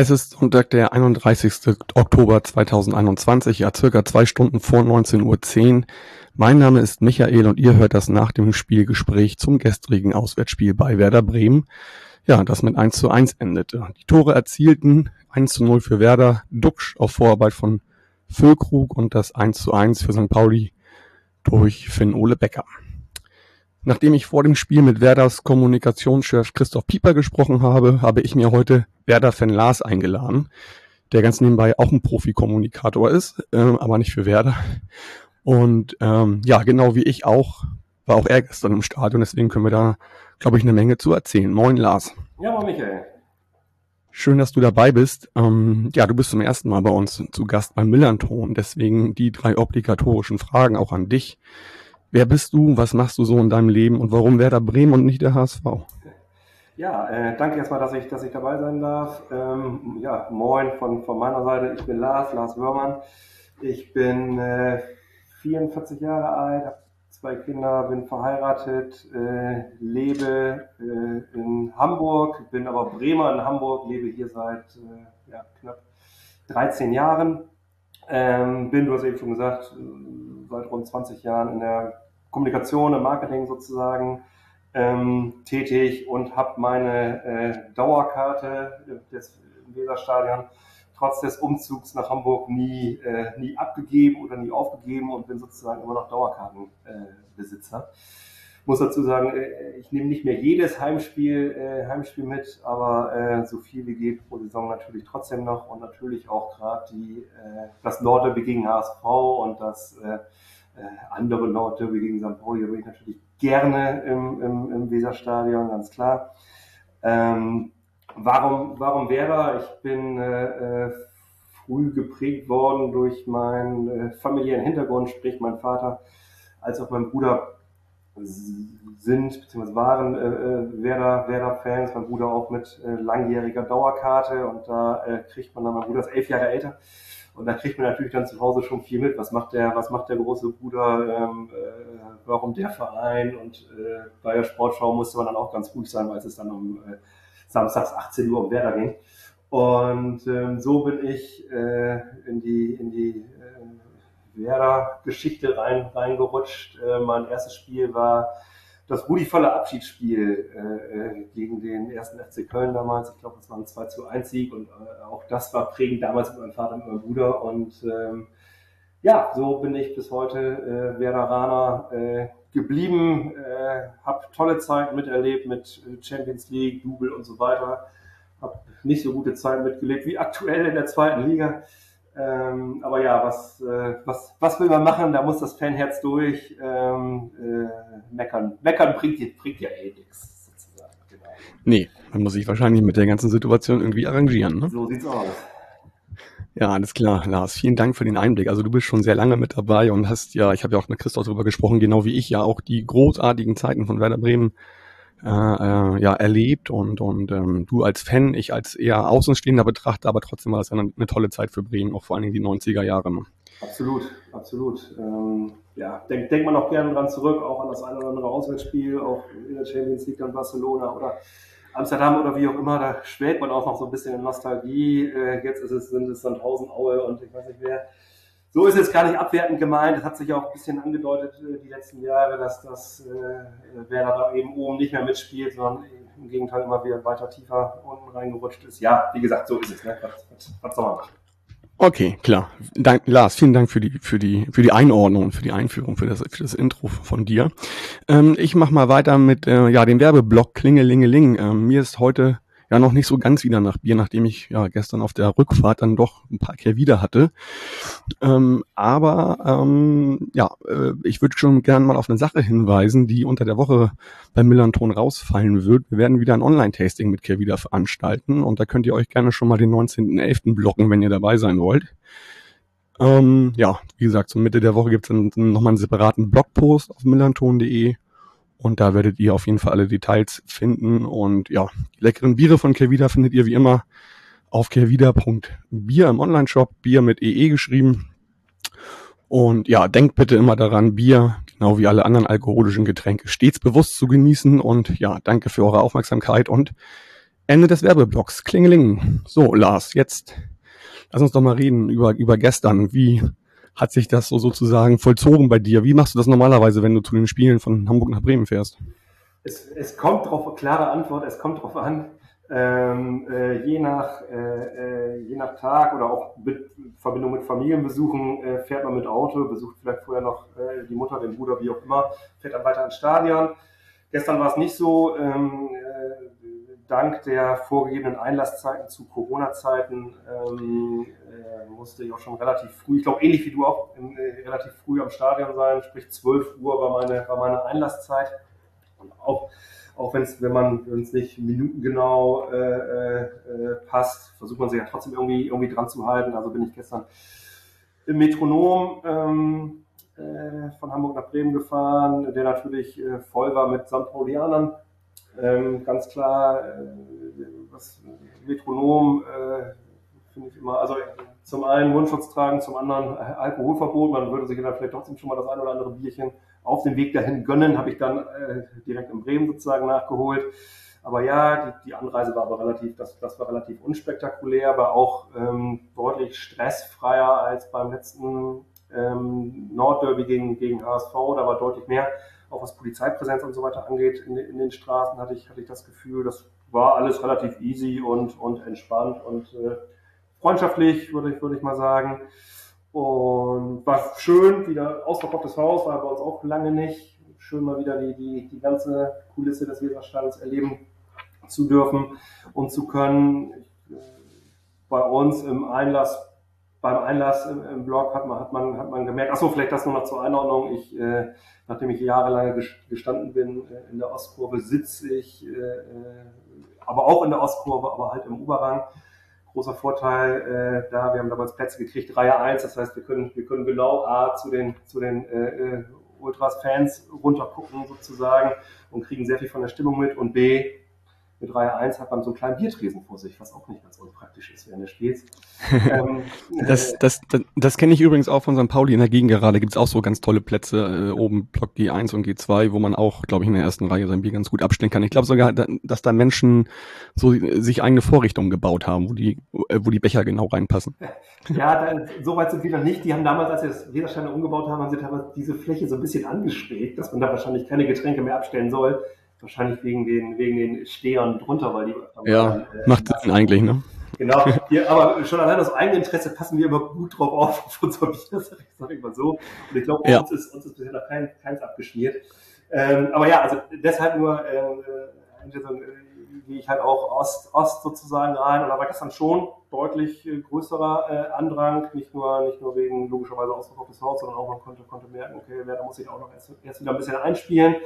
Es ist Sonntag, der 31. Oktober 2021, ja circa zwei Stunden vor 19.10 Uhr. Mein Name ist Michael und ihr hört das nach dem Spielgespräch zum gestrigen Auswärtsspiel bei Werder Bremen. Ja, das mit 1 zu 1 endete. Die Tore erzielten 1 zu 0 für Werder, Duxch auf Vorarbeit von Füllkrug und das 1 zu 1 für St. Pauli durch Finn Ole Becker. Nachdem ich vor dem Spiel mit Werders Kommunikationschef Christoph Pieper gesprochen habe, habe ich mir heute Werder-Fan Lars eingeladen, der ganz nebenbei auch ein Profi-Kommunikator ist, äh, aber nicht für Werder. Und ähm, ja, genau wie ich auch, war auch er gestern im Stadion, deswegen können wir da, glaube ich, eine Menge zu erzählen. Moin Lars. Ja, moin Michael. Schön, dass du dabei bist. Ähm, ja, du bist zum ersten Mal bei uns zu Gast beim Millanton, deswegen die drei obligatorischen Fragen auch an dich. Wer bist du? Was machst du so in deinem Leben? Und warum Werder Bremen und nicht der HSV? Ja, äh, danke erstmal, dass ich, dass ich dabei sein darf. Ähm, ja, moin von, von meiner Seite. Ich bin Lars, Lars Wörmann. Ich bin äh, 44 Jahre alt, habe zwei Kinder, bin verheiratet, äh, lebe äh, in Hamburg, bin aber Bremer in Hamburg, lebe hier seit äh, ja, knapp 13 Jahren. Ähm, bin, du hast eben schon gesagt, seit rund 20 Jahren in der Kommunikation, im Marketing sozusagen ähm, tätig und habe meine äh, Dauerkarte des Weserstadion trotz des Umzugs nach Hamburg nie, äh, nie abgegeben oder nie aufgegeben und bin sozusagen immer noch Dauerkartenbesitzer. Äh, muss dazu sagen, äh, ich nehme nicht mehr jedes Heimspiel, äh, Heimspiel mit, aber äh, so viel wie geht pro Saison natürlich trotzdem noch und natürlich auch gerade die das Nordderby gegen HSV und das andere Nordderby gegen St. Pauli, da bin ich natürlich gerne im, im, im Weserstadion, ganz klar. Ähm, warum, warum Werder? Ich bin äh, früh geprägt worden durch meinen äh, familiären Hintergrund, sprich mein Vater als auch mein Bruder sind bzw. waren äh, äh, Werder, Werder-Fans, mein Bruder auch mit äh, langjähriger Dauerkarte und da äh, kriegt man dann, mein Bruder ist elf Jahre älter und da kriegt man natürlich dann zu Hause schon viel mit. Was macht der, was macht der große Bruder, ähm, äh, warum der Verein und äh, bei der Sportschau musste man dann auch ganz ruhig sein, weil es dann um äh, samstags 18 Uhr um Werder ging. Und ähm, so bin ich äh, in die, in die Werder-Geschichte rein, reingerutscht. Äh, mein erstes Spiel war das rudivolle Abschiedsspiel äh, äh gegen den ersten FC Köln damals. Ich glaube, das war ein 2 zu 1 Sieg und äh, auch das war prägend damals mit meinem Vater und meinem Bruder. Und ähm, ja, so bin ich bis heute äh, Werderaner äh, geblieben, äh, habe tolle Zeiten miterlebt mit äh, Champions League, Double und so weiter. Habe nicht so gute Zeiten mitgelebt wie aktuell in der zweiten Liga. Ähm, aber ja, was, äh, was, was will man machen? Da muss das Fanherz durch. Ähm, äh, meckern. Meckern bringt, bringt ja eh nichts, sozusagen. Genau. Nee, man muss sich wahrscheinlich mit der ganzen Situation irgendwie arrangieren. Ne? So sieht's aus. Ja, alles klar, Lars. Vielen Dank für den Einblick. Also du bist schon sehr lange mit dabei und hast ja, ich habe ja auch mit Christoph darüber gesprochen, genau wie ich ja auch die großartigen Zeiten von Werder Bremen äh, äh, ja erlebt und und ähm, du als Fan, ich als eher außenstehender Betrachter, aber trotzdem war das eine, eine tolle Zeit für Bremen, auch vor allen Dingen die 90er Jahre. Ne? Absolut, absolut. Ähm, ja, denkt denk man auch gerne dran zurück, auch an das eine oder andere Auswärtsspiel, auch in der Champions League dann Barcelona oder Amsterdam oder wie auch immer, da schwelgt man auch noch so ein bisschen in Nostalgie. Äh, jetzt ist es, sind es dann Aue und ich weiß nicht wer. So ist es gar nicht abwertend gemeint. Das hat sich auch ein bisschen angedeutet äh, die letzten Jahre, dass das äh, wer da eben oben nicht mehr mitspielt, sondern im Gegenteil immer wieder weiter tiefer unten reingerutscht ist. Ja, wie gesagt, so ist es. Ne? Was, was, was soll man machen? Okay, klar. Dank, Lars, vielen Dank für die, für die, für die Einordnung, für die Einführung, für das, für das Intro von dir. Ähm, ich mache mal weiter mit äh, ja, dem Werbeblock Klingelingeling. Ähm, mir ist heute ja noch nicht so ganz wieder nach Bier, nachdem ich ja gestern auf der Rückfahrt dann doch ein paar Kehr wieder hatte. Ähm, aber ähm, ja, äh, ich würde schon gern mal auf eine Sache hinweisen, die unter der Woche beim Millanton rausfallen wird. Wir werden wieder ein Online-Tasting mit Kehr wieder veranstalten und da könnt ihr euch gerne schon mal den 19.11. blocken, wenn ihr dabei sein wollt. Ähm, ja, wie gesagt, zur Mitte der Woche gibt es dann nochmal einen separaten Blogpost auf millanton.de und da werdet ihr auf jeden Fall alle Details finden. Und ja, die leckeren Biere von Kevida findet ihr wie immer auf kehrwieder.bier im Onlineshop, Bier mit EE geschrieben. Und ja, denkt bitte immer daran, Bier, genau wie alle anderen alkoholischen Getränke, stets bewusst zu genießen. Und ja, danke für eure Aufmerksamkeit und Ende des Werbeblocks. Klingeling. So, Lars, jetzt lass uns doch mal reden über, über gestern. Wie hat sich das so sozusagen vollzogen bei dir? Wie machst du das normalerweise, wenn du zu den Spielen von Hamburg nach Bremen fährst? Es, es kommt drauf, klare Antwort, es kommt drauf an, ähm, äh, je, nach, äh, äh, je nach Tag oder auch mit Verbindung mit Familienbesuchen äh, fährt man mit Auto, besucht vielleicht vorher noch äh, die Mutter, den Bruder, wie auch immer, fährt dann weiter ins Stadion. Gestern war es nicht so. Ähm, äh, dank der vorgegebenen Einlasszeiten zu Corona-Zeiten ähm, äh, musste ich auch schon relativ früh, ich glaube ähnlich wie du auch, in, äh, relativ früh am Stadion sein, sprich 12 Uhr war meine, war meine Einlasszeit. Und auch auch wenn es, wenn man, es nicht minutengenau äh, äh, passt, versucht man sich ja trotzdem irgendwie, irgendwie dran zu halten. Also bin ich gestern im Metronom ähm, äh, von Hamburg nach Bremen gefahren, der natürlich äh, voll war mit St. Paulianern. Ähm, ganz klar, äh, was Metronom äh, finde ich immer, also zum einen Mundschutz tragen, zum anderen Alkoholverbot. Man würde sich dann vielleicht trotzdem schon mal das ein oder andere Bierchen auf dem Weg dahin gönnen, habe ich dann äh, direkt in Bremen sozusagen nachgeholt. Aber ja, die, die Anreise war aber relativ, das, das war relativ unspektakulär, war auch ähm, deutlich stressfreier als beim letzten ähm, Nordderby gegen, gegen HSV. Da war deutlich mehr, auch was Polizeipräsenz und so weiter angeht, in, in den Straßen hatte ich, hatte ich das Gefühl, das war alles relativ easy und, und entspannt und äh, freundschaftlich, würde ich, würde ich mal sagen. Und war schön, wieder ausverkauftes Haus, war bei uns auch lange nicht. Schön mal wieder die, die, die ganze Kulisse des Weserstadions erleben zu dürfen und zu können. Bei uns im Einlass, beim Einlass im, im Blog hat man, hat man, hat man gemerkt, achso, vielleicht das nur noch zur Einordnung. Ich, äh, nachdem ich jahrelang gestanden bin äh, in der Ostkurve, sitze ich, äh, äh, aber auch in der Ostkurve, aber halt im Oberrang großer Vorteil äh, da. Wir haben damals Plätze gekriegt, Reihe 1, das heißt, wir können, wir können genau A zu den, zu den äh, äh, Ultras-Fans runtergucken sozusagen und kriegen sehr viel von der Stimmung mit und B, mit Reihe 1 hat man so einen kleinen Biertresen vor sich, was auch nicht ganz unpraktisch ist während des Spiels. ähm, das das, das, das kenne ich übrigens auch von St. Pauli in der Gegend gerade. Gibt es auch so ganz tolle Plätze, äh, oben Block G1 und G2, wo man auch, glaube ich, in der ersten Reihe sein Bier ganz gut abstellen kann. Ich glaube sogar, dass da Menschen so sich eigene Vorrichtungen gebaut haben, wo die, äh, wo die Becher genau reinpassen. Ja, da, so weit sind wir noch nicht. Die haben damals, als sie das Wesersteine umgebaut haben, haben sie teilweise diese Fläche so ein bisschen angeschrägt, dass man da wahrscheinlich keine Getränke mehr abstellen soll. Wahrscheinlich wegen den, wegen den Stehern drunter, weil die. Ja, äh, macht Sinn eigentlich, ne? Genau, hier, aber schon allein aus eigenem Interesse passen wir immer gut drauf auf, auf unser Bier, sag ich mal so. Und ich glaube, ja. uns, ist, uns ist bisher noch kein, keins abgeschmiert. Ähm, aber ja, also deshalb nur, ähm, äh, wie ich halt auch Ost, Ost sozusagen rein. Und da war gestern schon deutlich äh, größerer äh, Andrang, nicht nur, nicht nur wegen logischerweise ausverkauftes Haus, sondern auch man konnte, konnte merken, okay, da muss ich auch noch erst, erst wieder ein bisschen einspielen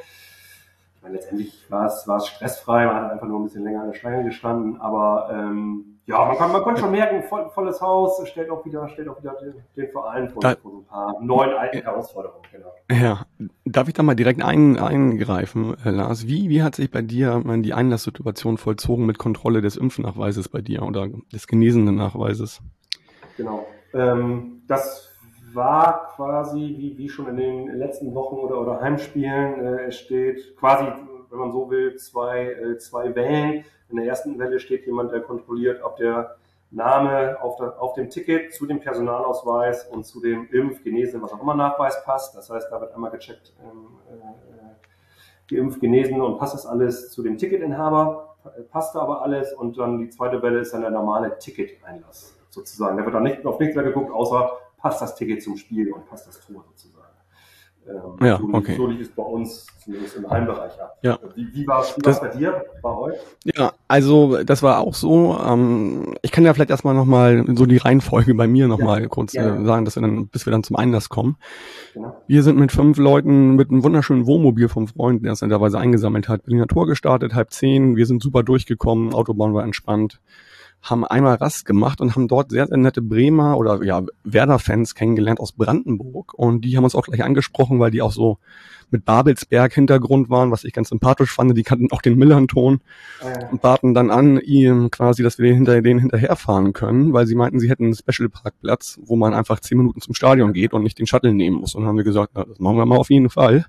meine, letztendlich war es, war es stressfrei, man hat einfach nur ein bisschen länger an der Schlange gestanden, aber ähm, ja, man, kann, man konnte schon merken, voll, volles Haus, stellt auch wieder, stellt auch wieder den, den Verein vor, da, vor so ein paar neuen alten Herausforderungen. Genau. Ja, darf ich da mal direkt ein, eingreifen, äh, Lars? Wie, wie hat sich bei dir man, die Einlasssituation vollzogen mit Kontrolle des Impfnachweises bei dir oder des genesenen Nachweises? Genau. Ähm, das war quasi, wie, wie schon in den letzten Wochen oder, oder Heimspielen, äh, es steht quasi, wenn man so will, zwei, äh, zwei Wellen. In der ersten Welle steht jemand, der kontrolliert, ob der Name auf, der, auf dem Ticket zu dem Personalausweis und zu dem Impf, Genesen, was auch immer Nachweis passt. Das heißt, da wird einmal gecheckt, ähm, äh, geimpft, genesen und passt das alles zu dem Ticketinhaber, passt aber alles und dann die zweite Welle ist dann der normale Ticket-Einlass sozusagen. Da wird dann nicht auf nichts mehr geguckt, außer passt das Ticket zum Spiel und passt das Tor sozusagen. Ähm, ja, so, okay. so es bei uns zumindest im Heimbereich ab. Ja. Wie, wie war es bei dir, bei euch? Ja, also das war auch so. Ähm, ich kann ja vielleicht erstmal nochmal so die Reihenfolge bei mir nochmal ja, kurz ja. Äh, sagen, dass wir dann, bis wir dann zum Einlass kommen. Wir sind mit fünf Leuten mit einem wunderschönen Wohnmobil vom Freund, der es netterweise eingesammelt hat, Berliner Tor gestartet, halb zehn. Wir sind super durchgekommen, Autobahn war entspannt haben einmal Rast gemacht und haben dort sehr, sehr nette Bremer oder ja, Werder-Fans kennengelernt aus Brandenburg. Und die haben uns auch gleich angesprochen, weil die auch so mit Babelsberg-Hintergrund waren, was ich ganz sympathisch fand. Die kannten auch den Millern-Ton Äh, und baten dann an, ihm quasi, dass wir hinter denen hinterherfahren können, weil sie meinten, sie hätten einen Special-Parkplatz, wo man einfach zehn Minuten zum Stadion geht und nicht den Shuttle nehmen muss. Und dann haben wir gesagt, na, das machen wir mal auf jeden Fall,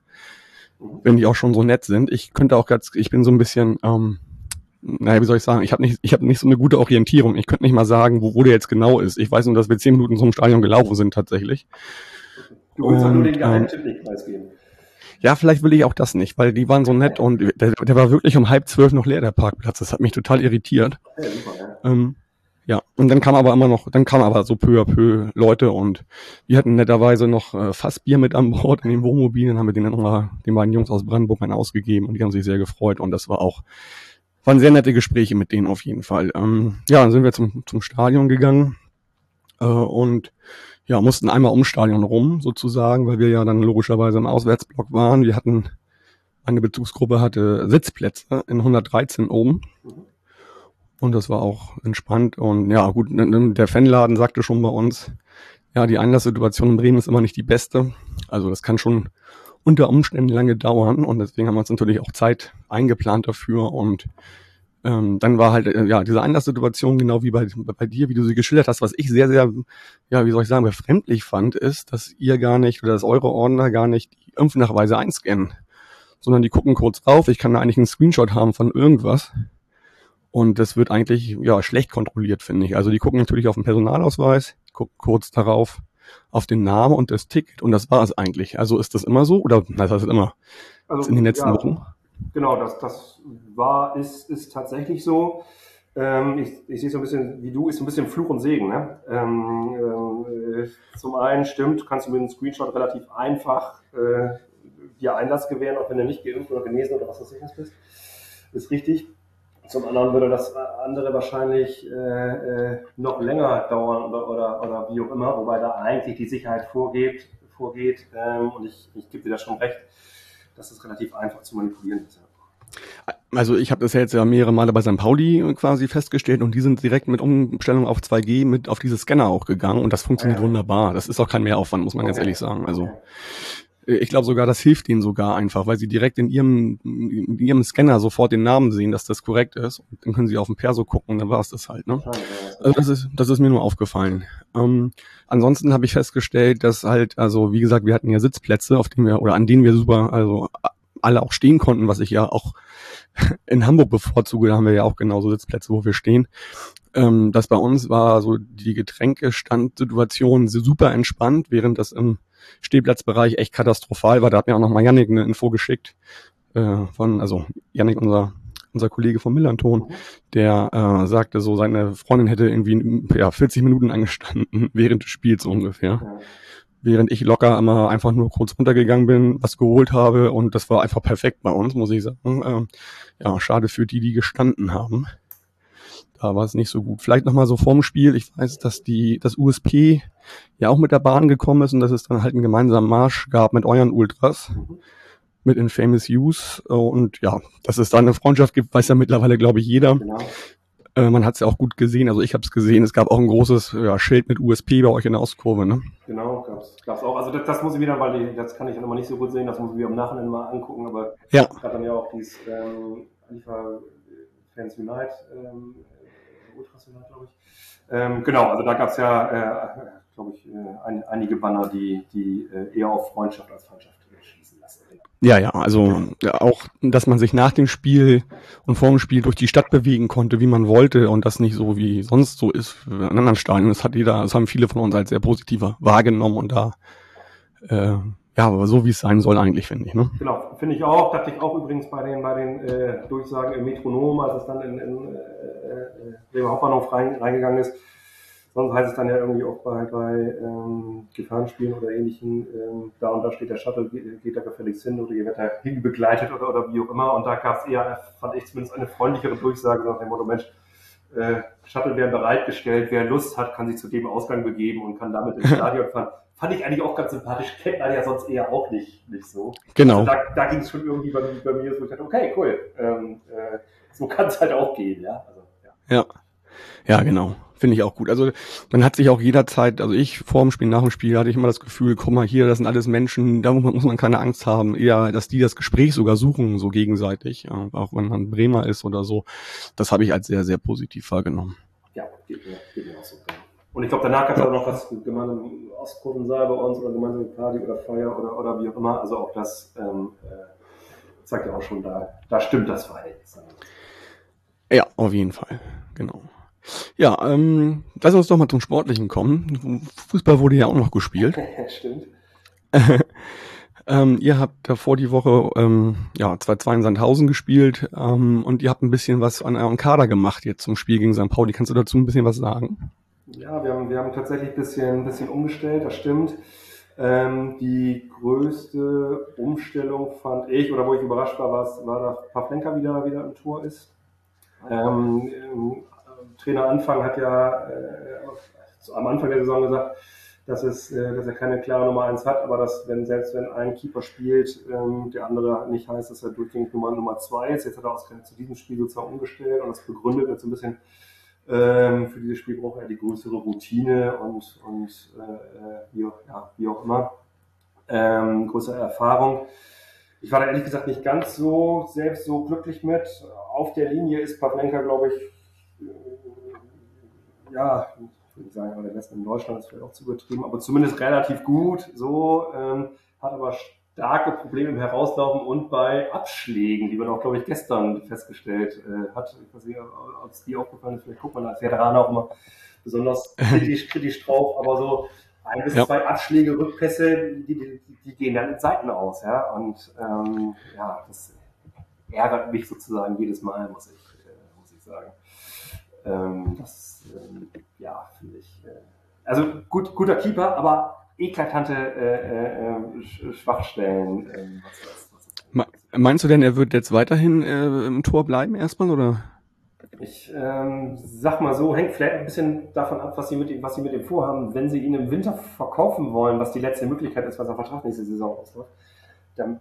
wenn die auch schon so nett sind. Ich könnte auch ganz, ich bin so ein bisschen, ähm, naja, wie soll ich sagen, ich habe nicht, ich habe nicht so eine gute Orientierung. Ich könnte nicht mal sagen, wo, wo der jetzt genau ist. Ich weiß nur, dass wir zehn Minuten zum Stadion gelaufen sind tatsächlich. du willst halt nur den geheimen ähm, Tipp nicht preisgeben. Ja, vielleicht will ich auch das nicht, weil die waren so nett und der, der war wirklich um halb zwölf noch leer, der Parkplatz. Das hat mich total irritiert. Ja, super, ja. Ähm, ja, und dann kam aber immer noch, dann kam aber so peu à peu Leute und wir hatten netterweise noch äh, Fassbier mit an Bord in den Wohnmobilen, haben wir den dann nochmal den beiden Jungs aus Brandenburg mal ausgegeben und die haben sich sehr gefreut und das war auch, waren sehr nette Gespräche mit denen auf jeden Fall. Ähm, ja, dann sind wir zum, zum Stadion gegangen äh, und ja, mussten einmal ums Stadion rum sozusagen, weil wir ja dann logischerweise im Auswärtsblock waren. Wir hatten, eine Bezugsgruppe hatte Sitzplätze in 113 oben. Und das war auch entspannt. Und ja, gut, der Fanladen sagte schon bei uns, ja, die Einlasssituation in Bremen ist immer nicht die beste. Also das kann schon unter Umständen lange dauern. Und deswegen haben wir uns natürlich auch Zeit eingeplant dafür. Und ähm, dann war halt, äh, ja, diese Einlasssituation, genau wie bei, bei dir, wie du sie geschildert hast, was ich sehr, sehr, ja, wie soll ich sagen, befremdlich fand, ist, dass ihr gar nicht oder dass eure Ordner gar nicht die Impfnachweise einscannen, sondern die gucken kurz drauf. Ich kann da eigentlich einen Screenshot haben von irgendwas. Und das wird eigentlich, ja, schlecht kontrolliert, finde ich. Also die gucken natürlich auf den Personalausweis, gucken kurz darauf auf den Namen und das Ticket und das war es eigentlich. Also ist das immer so oder das heißt immer Also, in den letzten ja, Wochen? Genau, das, das war, ist, ist tatsächlich so. Ähm, ich, ich sehe so ein bisschen, wie du, ist so ein bisschen Fluch und Segen. Ne? Ähm, äh, zum einen stimmt, kannst du mit einem Screenshot relativ einfach äh, dir Einlass gewähren, auch wenn du nicht geimpft oder genesen oder was weiß ich was bist. Ist richtig. Zum anderen würde das andere wahrscheinlich äh, äh, noch länger dauern oder, oder, oder wie auch immer, wobei da eigentlich die Sicherheit vorgeht, vorgeht ähm, und ich, ich gebe dir da schon recht, dass das relativ einfach zu manipulieren ist. Ja. Also ich habe das ja jetzt ja mehrere Male bei St. Pauli quasi festgestellt und die sind direkt mit Umstellung auf 2G mit auf diese Scanner auch gegangen und das funktioniert Ja. wunderbar. Das ist auch kein Mehraufwand, muss man ganz Okay. ehrlich sagen. Also ich glaube sogar, das hilft ihnen sogar einfach, weil sie direkt in ihrem in ihrem Scanner sofort den Namen sehen, dass das korrekt ist. Und dann können sie auf den Perso gucken und dann war es das halt. Ne? Also das ist, das ist mir nur aufgefallen. Ähm, ansonsten habe ich festgestellt, dass halt, also wie gesagt, wir hatten ja Sitzplätze, auf denen wir oder an denen wir super, also alle auch stehen konnten, was ich ja auch in Hamburg bevorzuge. Da haben wir ja auch genauso Sitzplätze, wo wir stehen. Ähm, das bei uns war so die Getränkestandsituation super entspannt, während das im Stehplatzbereich echt katastrophal war. Da hat mir auch noch mal Yannick eine Info geschickt äh, von, also Yannick, unser unser Kollege vom Millanton, der äh, sagte so, seine Freundin hätte irgendwie ja, 40 Minuten angestanden während des Spiels ungefähr. Während ich locker immer einfach nur kurz runtergegangen bin, was geholt habe und das war einfach perfekt bei uns, muss ich sagen. Ähm, ja, schade für die, die gestanden haben. Da war es nicht so gut. Vielleicht nochmal so vorm Spiel. Ich weiß, dass die, das USP ja auch mit der Bahn gekommen ist und dass es dann halt einen gemeinsamen Marsch gab mit euren Ultras mit Infamous Use und ja, dass es da eine Freundschaft gibt, weiß ja mittlerweile, glaube ich, jeder. Genau. Äh, man hat es ja auch gut gesehen, also ich habe es gesehen. Es gab auch ein großes ja, Schild mit USP bei euch in der Ostkurve, ne? Genau, gab's, gab's auch. Also das, das muss ich wieder, weil die, das kann ich ja nochmal nicht so gut sehen, das muss ich mir im Nachhinein mal angucken, aber Ja, es gab dann ja auch dieses ähm, Antifa Fans Unite, ähm, Ultras Unite, glaube ich. Ähm, genau, also da gab's ja, äh, glaube ich, äh, ein, einige Banner, die, die äh, eher auf Freundschaft als Feindschaft schließen lassen. ja, ja. Also auch, dass man sich nach dem Spiel und vor dem Spiel durch die Stadt bewegen konnte, wie man wollte und das nicht so wie sonst so ist in anderen Stadien. Das hat jeder, das haben viele von uns als sehr positiver wahrgenommen und da äh, ja, aber so wie es sein soll eigentlich, finde ich. Ne? Genau, finde ich auch. Dachte ich auch übrigens bei den, bei den äh, Durchsagen im Metronom, als es dann in, in äh, äh, Bremer Hauptbahnhof rein, reingegangen ist. Sonst heißt es dann ja irgendwie auch bei, bei ähm, Gefahrenspielen oder ähnlichen, ähm, da und da steht der Shuttle, geht, geht da gefälligst hin oder ihr werdet da hinbegleitet oder, oder wie auch immer. Und da gab es eher, fand ich zumindest eine freundlichere Durchsage nach dem Motto, Mensch, äh, Shuttle werden bereitgestellt, wer Lust hat, kann sich zu dem Ausgang begeben und kann damit ins Stadion fahren. Fand ich eigentlich auch ganz sympathisch, kennt man ja sonst eher auch nicht, nicht so. Genau. Also da, da ging es schon irgendwie bei, bei mir so, ich dachte, okay, cool, ähm, äh, so kann es halt auch gehen, ja. Also, ja. Ja. Ja, genau. Finde ich auch gut. Also man hat sich auch jederzeit, also ich vor dem Spiel, nach dem Spiel hatte ich immer das Gefühl, komm mal hier, das sind alles Menschen, da muss man, muss man keine Angst haben, eher, dass die das Gespräch sogar suchen, so gegenseitig, ja, auch wenn man Bremer ist oder so. Das habe ich als sehr, sehr positiv wahrgenommen. Ja, geht mir, geht mir auch so. Und ich glaube, danach gab es ja. auch noch was gemeinsam Ostkurvensaal bei uns oder gemeinsam Party oder Feier oder, oder wie auch immer. Also auch das ähm, äh, zeigt ja auch schon, da, da stimmt das Verhältnis. Ja, auf jeden Fall. Genau. Ja, ähm, lass uns doch mal zum Sportlichen kommen. Fußball wurde ja auch noch gespielt. Stimmt. ähm, ihr habt davor die Woche ähm, ja 2-2 in Sandhausen gespielt ähm, und ihr habt ein bisschen was an eurem Kader gemacht jetzt zum Spiel gegen St. Pauli. Kannst du dazu ein bisschen was sagen? Ja, wir haben, wir haben tatsächlich ein bisschen, ein bisschen umgestellt, das stimmt. Ähm, die größte Umstellung fand ich, oder wo ich überrascht war, war, war dass Pavlenka wieder, wieder im Tor ist. Ähm, Trainer Anfang hat ja äh, am Anfang der Saison gesagt, dass, es, äh, dass er keine klare Nummer 1 hat, aber dass, wenn selbst wenn ein Keeper spielt, ähm, der andere nicht heißt, dass er durchgängig Nummer Nummer 2 ist. Jetzt hat er auch zu diesem Spiel sozusagen umgestellt und das begründet jetzt ein bisschen, ähm, für dieses Spiel braucht er die größere Routine und, und äh, wie, auch, ja, wie auch immer, ähm, größere Erfahrung. Ich war da ehrlich gesagt nicht ganz so selbst so glücklich mit. Auf der Linie ist Pavlenka, glaube ich, ja, ich würde sagen, aber der Westen in Deutschland ist vielleicht auch zu übertrieben, aber zumindest relativ gut. So ähm, hat aber starke Probleme im Herauslaufen und bei Abschlägen, die man auch, glaube ich, gestern festgestellt äh, hat. Ich weiß nicht, ob es dir aufgefallen ist, vielleicht guckt man als Veteraner auch immer besonders kritisch, kritisch drauf, aber so ein bis ja. zwei Abschläge, Rückpässe, die, die, die, gehen dann in Seiten aus. Ja? Und ähm, ja, das ärgert mich sozusagen jedes Mal, muss ich, äh, muss ich sagen. Ähm, das, ähm, ja, finde ich. Äh, also gut, guter Keeper, aber eklatante äh, äh, Schwachstellen. Ähm, was, was, was Meinst du denn, er wird jetzt weiterhin äh, im Tor bleiben erstmal oder? Ich ähm, sag mal so, hängt vielleicht ein bisschen davon ab, was sie, mit ihm, was sie mit ihm vorhaben. Wenn sie ihn im Winter verkaufen wollen, was die letzte Möglichkeit ist, was er Vertrag nächste Saison ausläuft, dann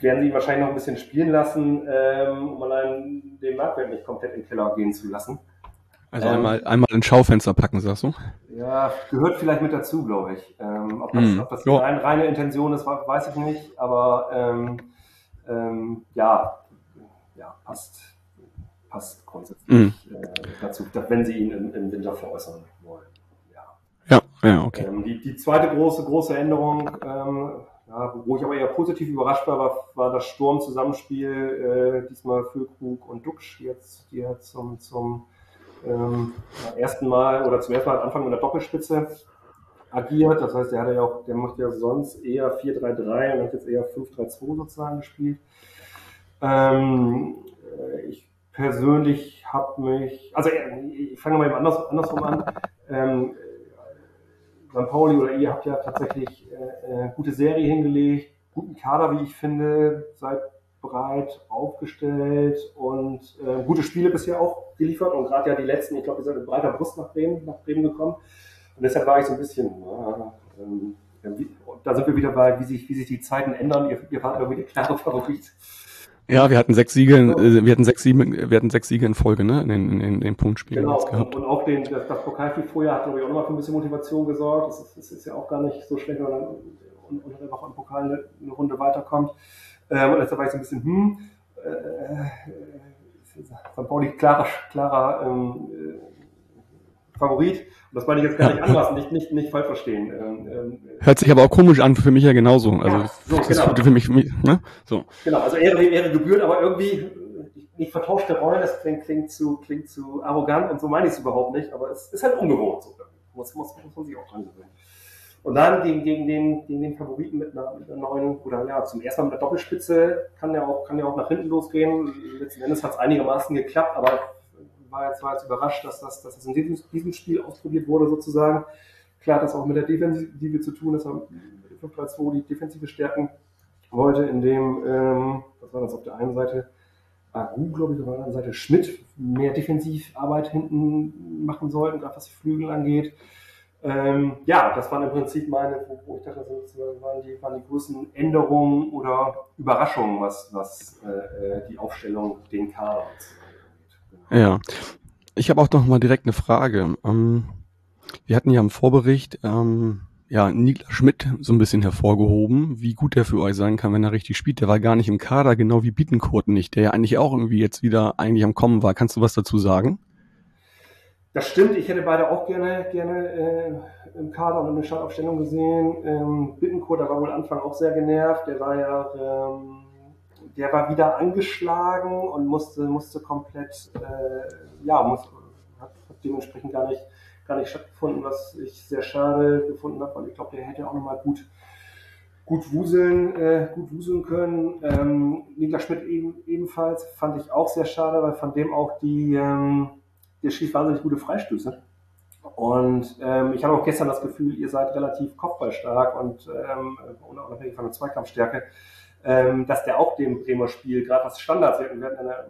werden sie ihn wahrscheinlich noch ein bisschen spielen lassen, ähm, um allein den Marktwert nicht komplett in den Keller gehen zu lassen. Also ähm, einmal, einmal ins Schaufenster packen, sagst du? Ja, gehört vielleicht mit dazu, glaube ich. Ähm, ob das, mm. ob das eine reine Intention ist, weiß ich nicht, aber ähm, ähm, ja, ja, passt, passt grundsätzlich mm. äh, dazu, wenn sie ihn im, im, Winter veräußern wollen. Ja, ja, ja okay. Ähm, die, die zweite große, große Änderung, ähm, ja, wo ich aber eher positiv überrascht war, war, war das Sturm-Zusammenspiel, äh, diesmal Füllkrug und Duxch, jetzt, die jetzt zum, zum ähm, ersten Mal oder zum ersten Mal am Anfang mit der Doppelspitze agiert. Das heißt, der hat ja auch, der macht ja sonst eher 4-3-3 und hat jetzt eher 5-3-2 sozusagen gespielt. Ähm, äh, ich persönlich habe mich, also äh, ich fange mal eben anders, andersrum an. Ähm, St. Pauli oder ihr habt ja tatsächlich äh, äh, gute Serie hingelegt, guten Kader, wie ich finde, seit breit aufgestellt und äh, gute Spiele bisher auch geliefert und gerade ja die letzten, ich glaube, wir sind mit breiter Brust nach Bremen, nach Bremen gekommen und deshalb war ich so ein bisschen, äh, ähm, da sind wir wieder bei, wie sich, wie sich die Zeiten ändern. Ihr, ihr wart irgendwie der klare Favorit. Ja, wir hatten sechs Siege, äh, wir hatten sechs Siege, wir hatten sechs Siege in Folge, ne, in den, in den Punktspielen genau, gehabt. Und, auch den, das, das Pokalspiel vorher hat, glaube ich, auch nochmal für ein bisschen Motivation gesorgt. Das ist, das ist ja auch gar nicht so schlecht, wenn man dann unter der Woche im Pokal eine, eine Runde weiterkommt. Ähm, und deshalb war ich so ein bisschen, hm, äh, St. Pauli klarer, klarer ähm, äh, Favorit. Und das meine ich jetzt gar nicht anlassen, nicht, nicht, nicht falsch verstehen. Ähm, ähm, Hört sich aber auch komisch an, für mich ja genauso. Also ja, so, das genau. für mich, ne? So. Genau, also Ehre, Ehre gebührt, aber irgendwie nicht vertauschte Rollen, das klingt, klingt, zu, klingt zu arrogant und so meine ich es überhaupt nicht, aber es ist halt ungewohnt. So. Muss, muss, muss man sich auch dran gewöhnen. Und dann gegen, gegen, den, gegen den Favoriten mit einer, mit einer neuen, oder ja, zum ersten Mal mit der Doppelspitze kann ja auch, kann ja auch nach hinten losgehen. Letzten Endes hat es einigermaßen geklappt, aber war jetzt, war jetzt überrascht, dass das, dass das in diesem, diesem Spiel ausprobiert wurde sozusagen. Klar hat das auch mit der Defensive zu tun, dass er mit 5-3-2 die defensive Stärken wollte, in dem, ähm, was war das auf der einen Seite, Agu, glaube ich, auf der anderen Seite Schmidt mehr Defensivarbeit hinten machen sollten, gerade was die Flügel angeht. Ähm, ja, das waren im Prinzip meine, wo, ich dachte, das waren die, waren die größten Änderungen oder Überraschungen, was, was äh, äh die Aufstellung den Kader Ja. ich habe auch noch mal direkt eine Frage. Ähm, wir hatten ja im Vorbericht ähm, ja Niklas Schmidt so ein bisschen hervorgehoben, wie gut der für euch sein kann, wenn er richtig spielt. Der war gar nicht im Kader, genau wie Bietenkurt nicht, der ja eigentlich auch irgendwie jetzt wieder eigentlich am Kommen war. Kannst du was dazu sagen? Das stimmt, ich hätte beide auch gerne, gerne äh, im Kader und in der Startaufstellung gesehen. Ähm, Bittencourt, der war wohl Anfang auch sehr genervt. Der war ja, ähm, der war wieder angeschlagen und musste, musste komplett, äh, ja, muss, hat, hat dementsprechend gar nicht, gar nicht stattgefunden, was ich sehr schade gefunden habe, weil ich glaube, der hätte auch nochmal gut, gut wuseln, äh, gut wuseln können. Ähm, Niklas Schmidt eben, ebenfalls fand ich auch sehr schade, weil von dem auch die, ähm, der schießt wahnsinnig gute Freistöße. Und ähm, ich habe auch gestern das Gefühl, ihr seid relativ kopfballstark und ähm, unabhängig von der Zweikampfstärke, ähm, dass der auch dem Bremer Spiel, gerade was Standards, wir hatten eine,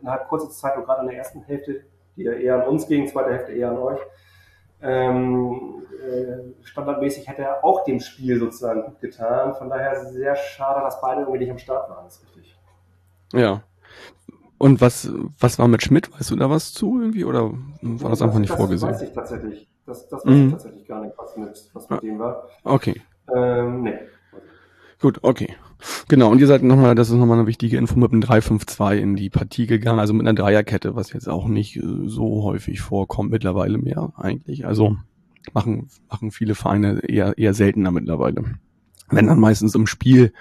innerhalb kurzer Zeit und gerade in der ersten Hälfte, die ja eher an uns ging, zweite Hälfte eher an euch, ähm, äh, standardmäßig hätte er auch dem Spiel sozusagen gut getan. Von daher sehr schade, dass beide irgendwie nicht am Start waren, das ist richtig. Ja, und was, was war mit Schmidt? Weißt du da was zu irgendwie oder war das einfach nicht das vorgesehen? Das weiß ich tatsächlich. Das, das weiß mhm. ich tatsächlich gar nicht, was mit, was mit ah. dem war. Okay. Ähm, nee. Gut, okay. Genau, und ihr seid nochmal, das ist nochmal eine wichtige Info, mit einem 3-5-2 in die Partie gegangen, also mit einer Dreierkette, was jetzt auch nicht äh, so häufig vorkommt mittlerweile mehr eigentlich. Also machen, machen viele Vereine eher, eher seltener mittlerweile. Wenn dann meistens im Spiel,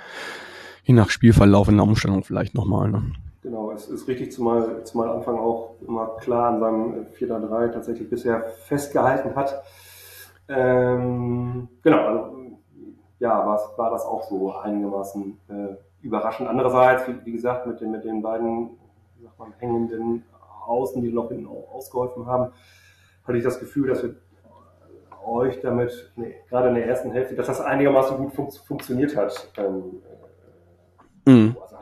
je nach Spielverlauf in der Umstellung vielleicht nochmal. Ne? Genau, es ist richtig, zumal, zumal Anfang auch immer klar an seinem 4-3 tatsächlich bisher festgehalten hat. Ähm, genau, also, ja, war, war das auch so einigermaßen äh, überraschend. Andererseits, wie, wie, gesagt, mit den, mit den beiden sag mal, hängenden Außen, die noch hinten auch ausgeholfen haben, hatte ich das Gefühl, dass wir euch damit, nee, gerade in der ersten Hälfte, dass das einigermaßen gut fun funktioniert hat. Ähm, mhm. Also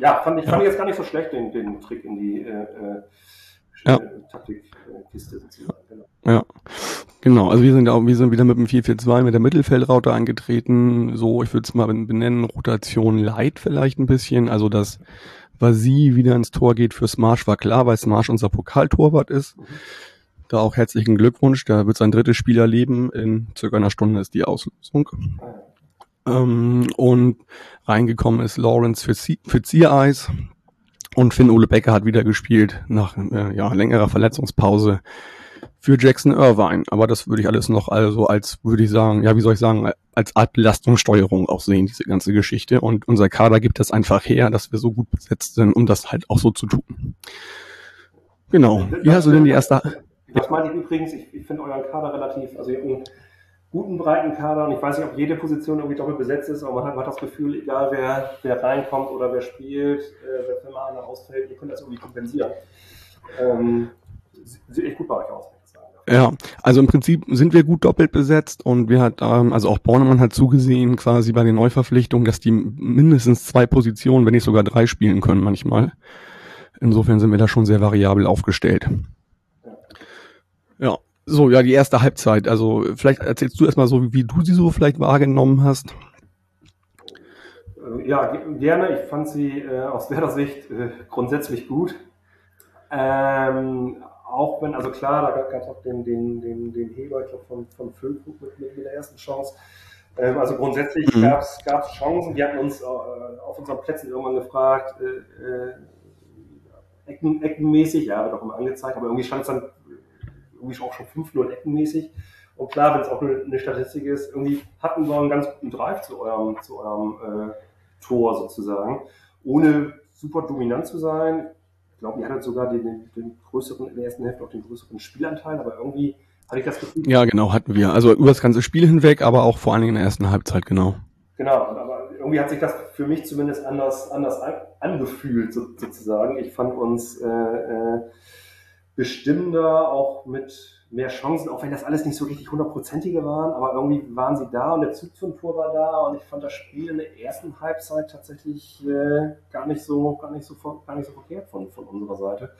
ja, fand ich, fand ich jetzt gar nicht so schlecht, den, den Trick in die äh, äh ja. Taktikkiste sozusagen. Genau. Ja, genau. Also wir sind auch, wir sind wieder mit dem 4-4-2 mit der Mittelfeldraute angetreten. So, ich würde es mal benennen, Rotation light vielleicht ein bisschen. Also dass Vasi wieder ins Tor geht für Smarsch war klar, weil Smarsch unser Pokaltorwart ist. Mhm. Da auch herzlichen Glückwunsch. Da wird sein drittes Spiel erleben. In circa einer Stunde ist die Auslösung. Ah, ähm, und reingekommen ist Lawrence für, Ziereis. Und Finn Ole Becker hat wieder gespielt nach äh, ja, längerer Verletzungspause für Jackson Irvine. Aber das würde ich alles noch also als, würde ich sagen, ja, wie soll ich sagen, als Art Belastungssteuerung auch sehen, diese ganze Geschichte. Und unser Kader gibt das einfach her, dass wir so gut besetzt sind, um das halt auch so zu tun. Genau. Wie hast du denn die erste... Das meine ich übrigens, ich, ich finde euren Kader relativ, also guten breiten Kader und ich weiß nicht, ob jede Position irgendwie doppelt besetzt ist, aber man hat, man hat das Gefühl, egal wer, wer reinkommt oder wer spielt, äh, wer für mal einer ausfällt, ihr könnt das irgendwie kompensieren. Ähm, sieht echt gut bei euch aus. Ja, also im Prinzip sind wir gut doppelt besetzt und wir hat, ähm, also auch Bornemann hat zugesehen quasi bei den Neuverpflichtungen, dass die mindestens zwei Positionen, wenn nicht sogar drei spielen können manchmal. Insofern sind wir da schon sehr variabel aufgestellt. Ja, so, ja, die erste Halbzeit. Also vielleicht erzählst du erstmal so, wie du sie so vielleicht wahrgenommen hast. Äh, ja, gerne. Ich fand sie äh, aus Werder Sicht äh, grundsätzlich gut. Ähm, auch wenn, also klar, da gab es auch den, den, den, den Heber, ich glaube, von, von Füllkrug mit, mit, mit der ersten Chance. Ähm, also grundsätzlich mhm. gab es Chancen. Wir hatten uns äh, auf unseren Plätzen irgendwann gefragt, äh, äh, Ecken, eckenmäßig, ja, wird auch immer angezeigt, aber irgendwie stand es dann irgendwie auch schon 5-0 eckenmäßig. Und klar, wenn es auch eine, eine, Statistik ist, irgendwie hatten wir einen ganz guten Drive zu eurem, zu eurem äh, Tor sozusagen, ohne super dominant zu sein. Ich glaube, ihr hattet sogar den, den, den, größeren, in der ersten Hälfte auch den größeren Spielanteil, aber irgendwie hatte ich das Gefühl. Ja, genau, hatten wir. Also über das ganze Spiel hinweg, aber auch vor allen Dingen in der ersten Halbzeit, genau. Genau, aber irgendwie hat sich das für mich zumindest anders, anders angefühlt, sozusagen. Ich fand uns äh, äh, bestimmender, auch mit mehr Chancen, auch wenn das alles nicht so richtig hundertprozentige waren, aber irgendwie waren sie da und der Zug zum Tor war da und ich fand das Spiel in der ersten Halbzeit tatsächlich äh, gar nicht so, gar nicht so, gar nicht so verkehrt von, von unserer Seite.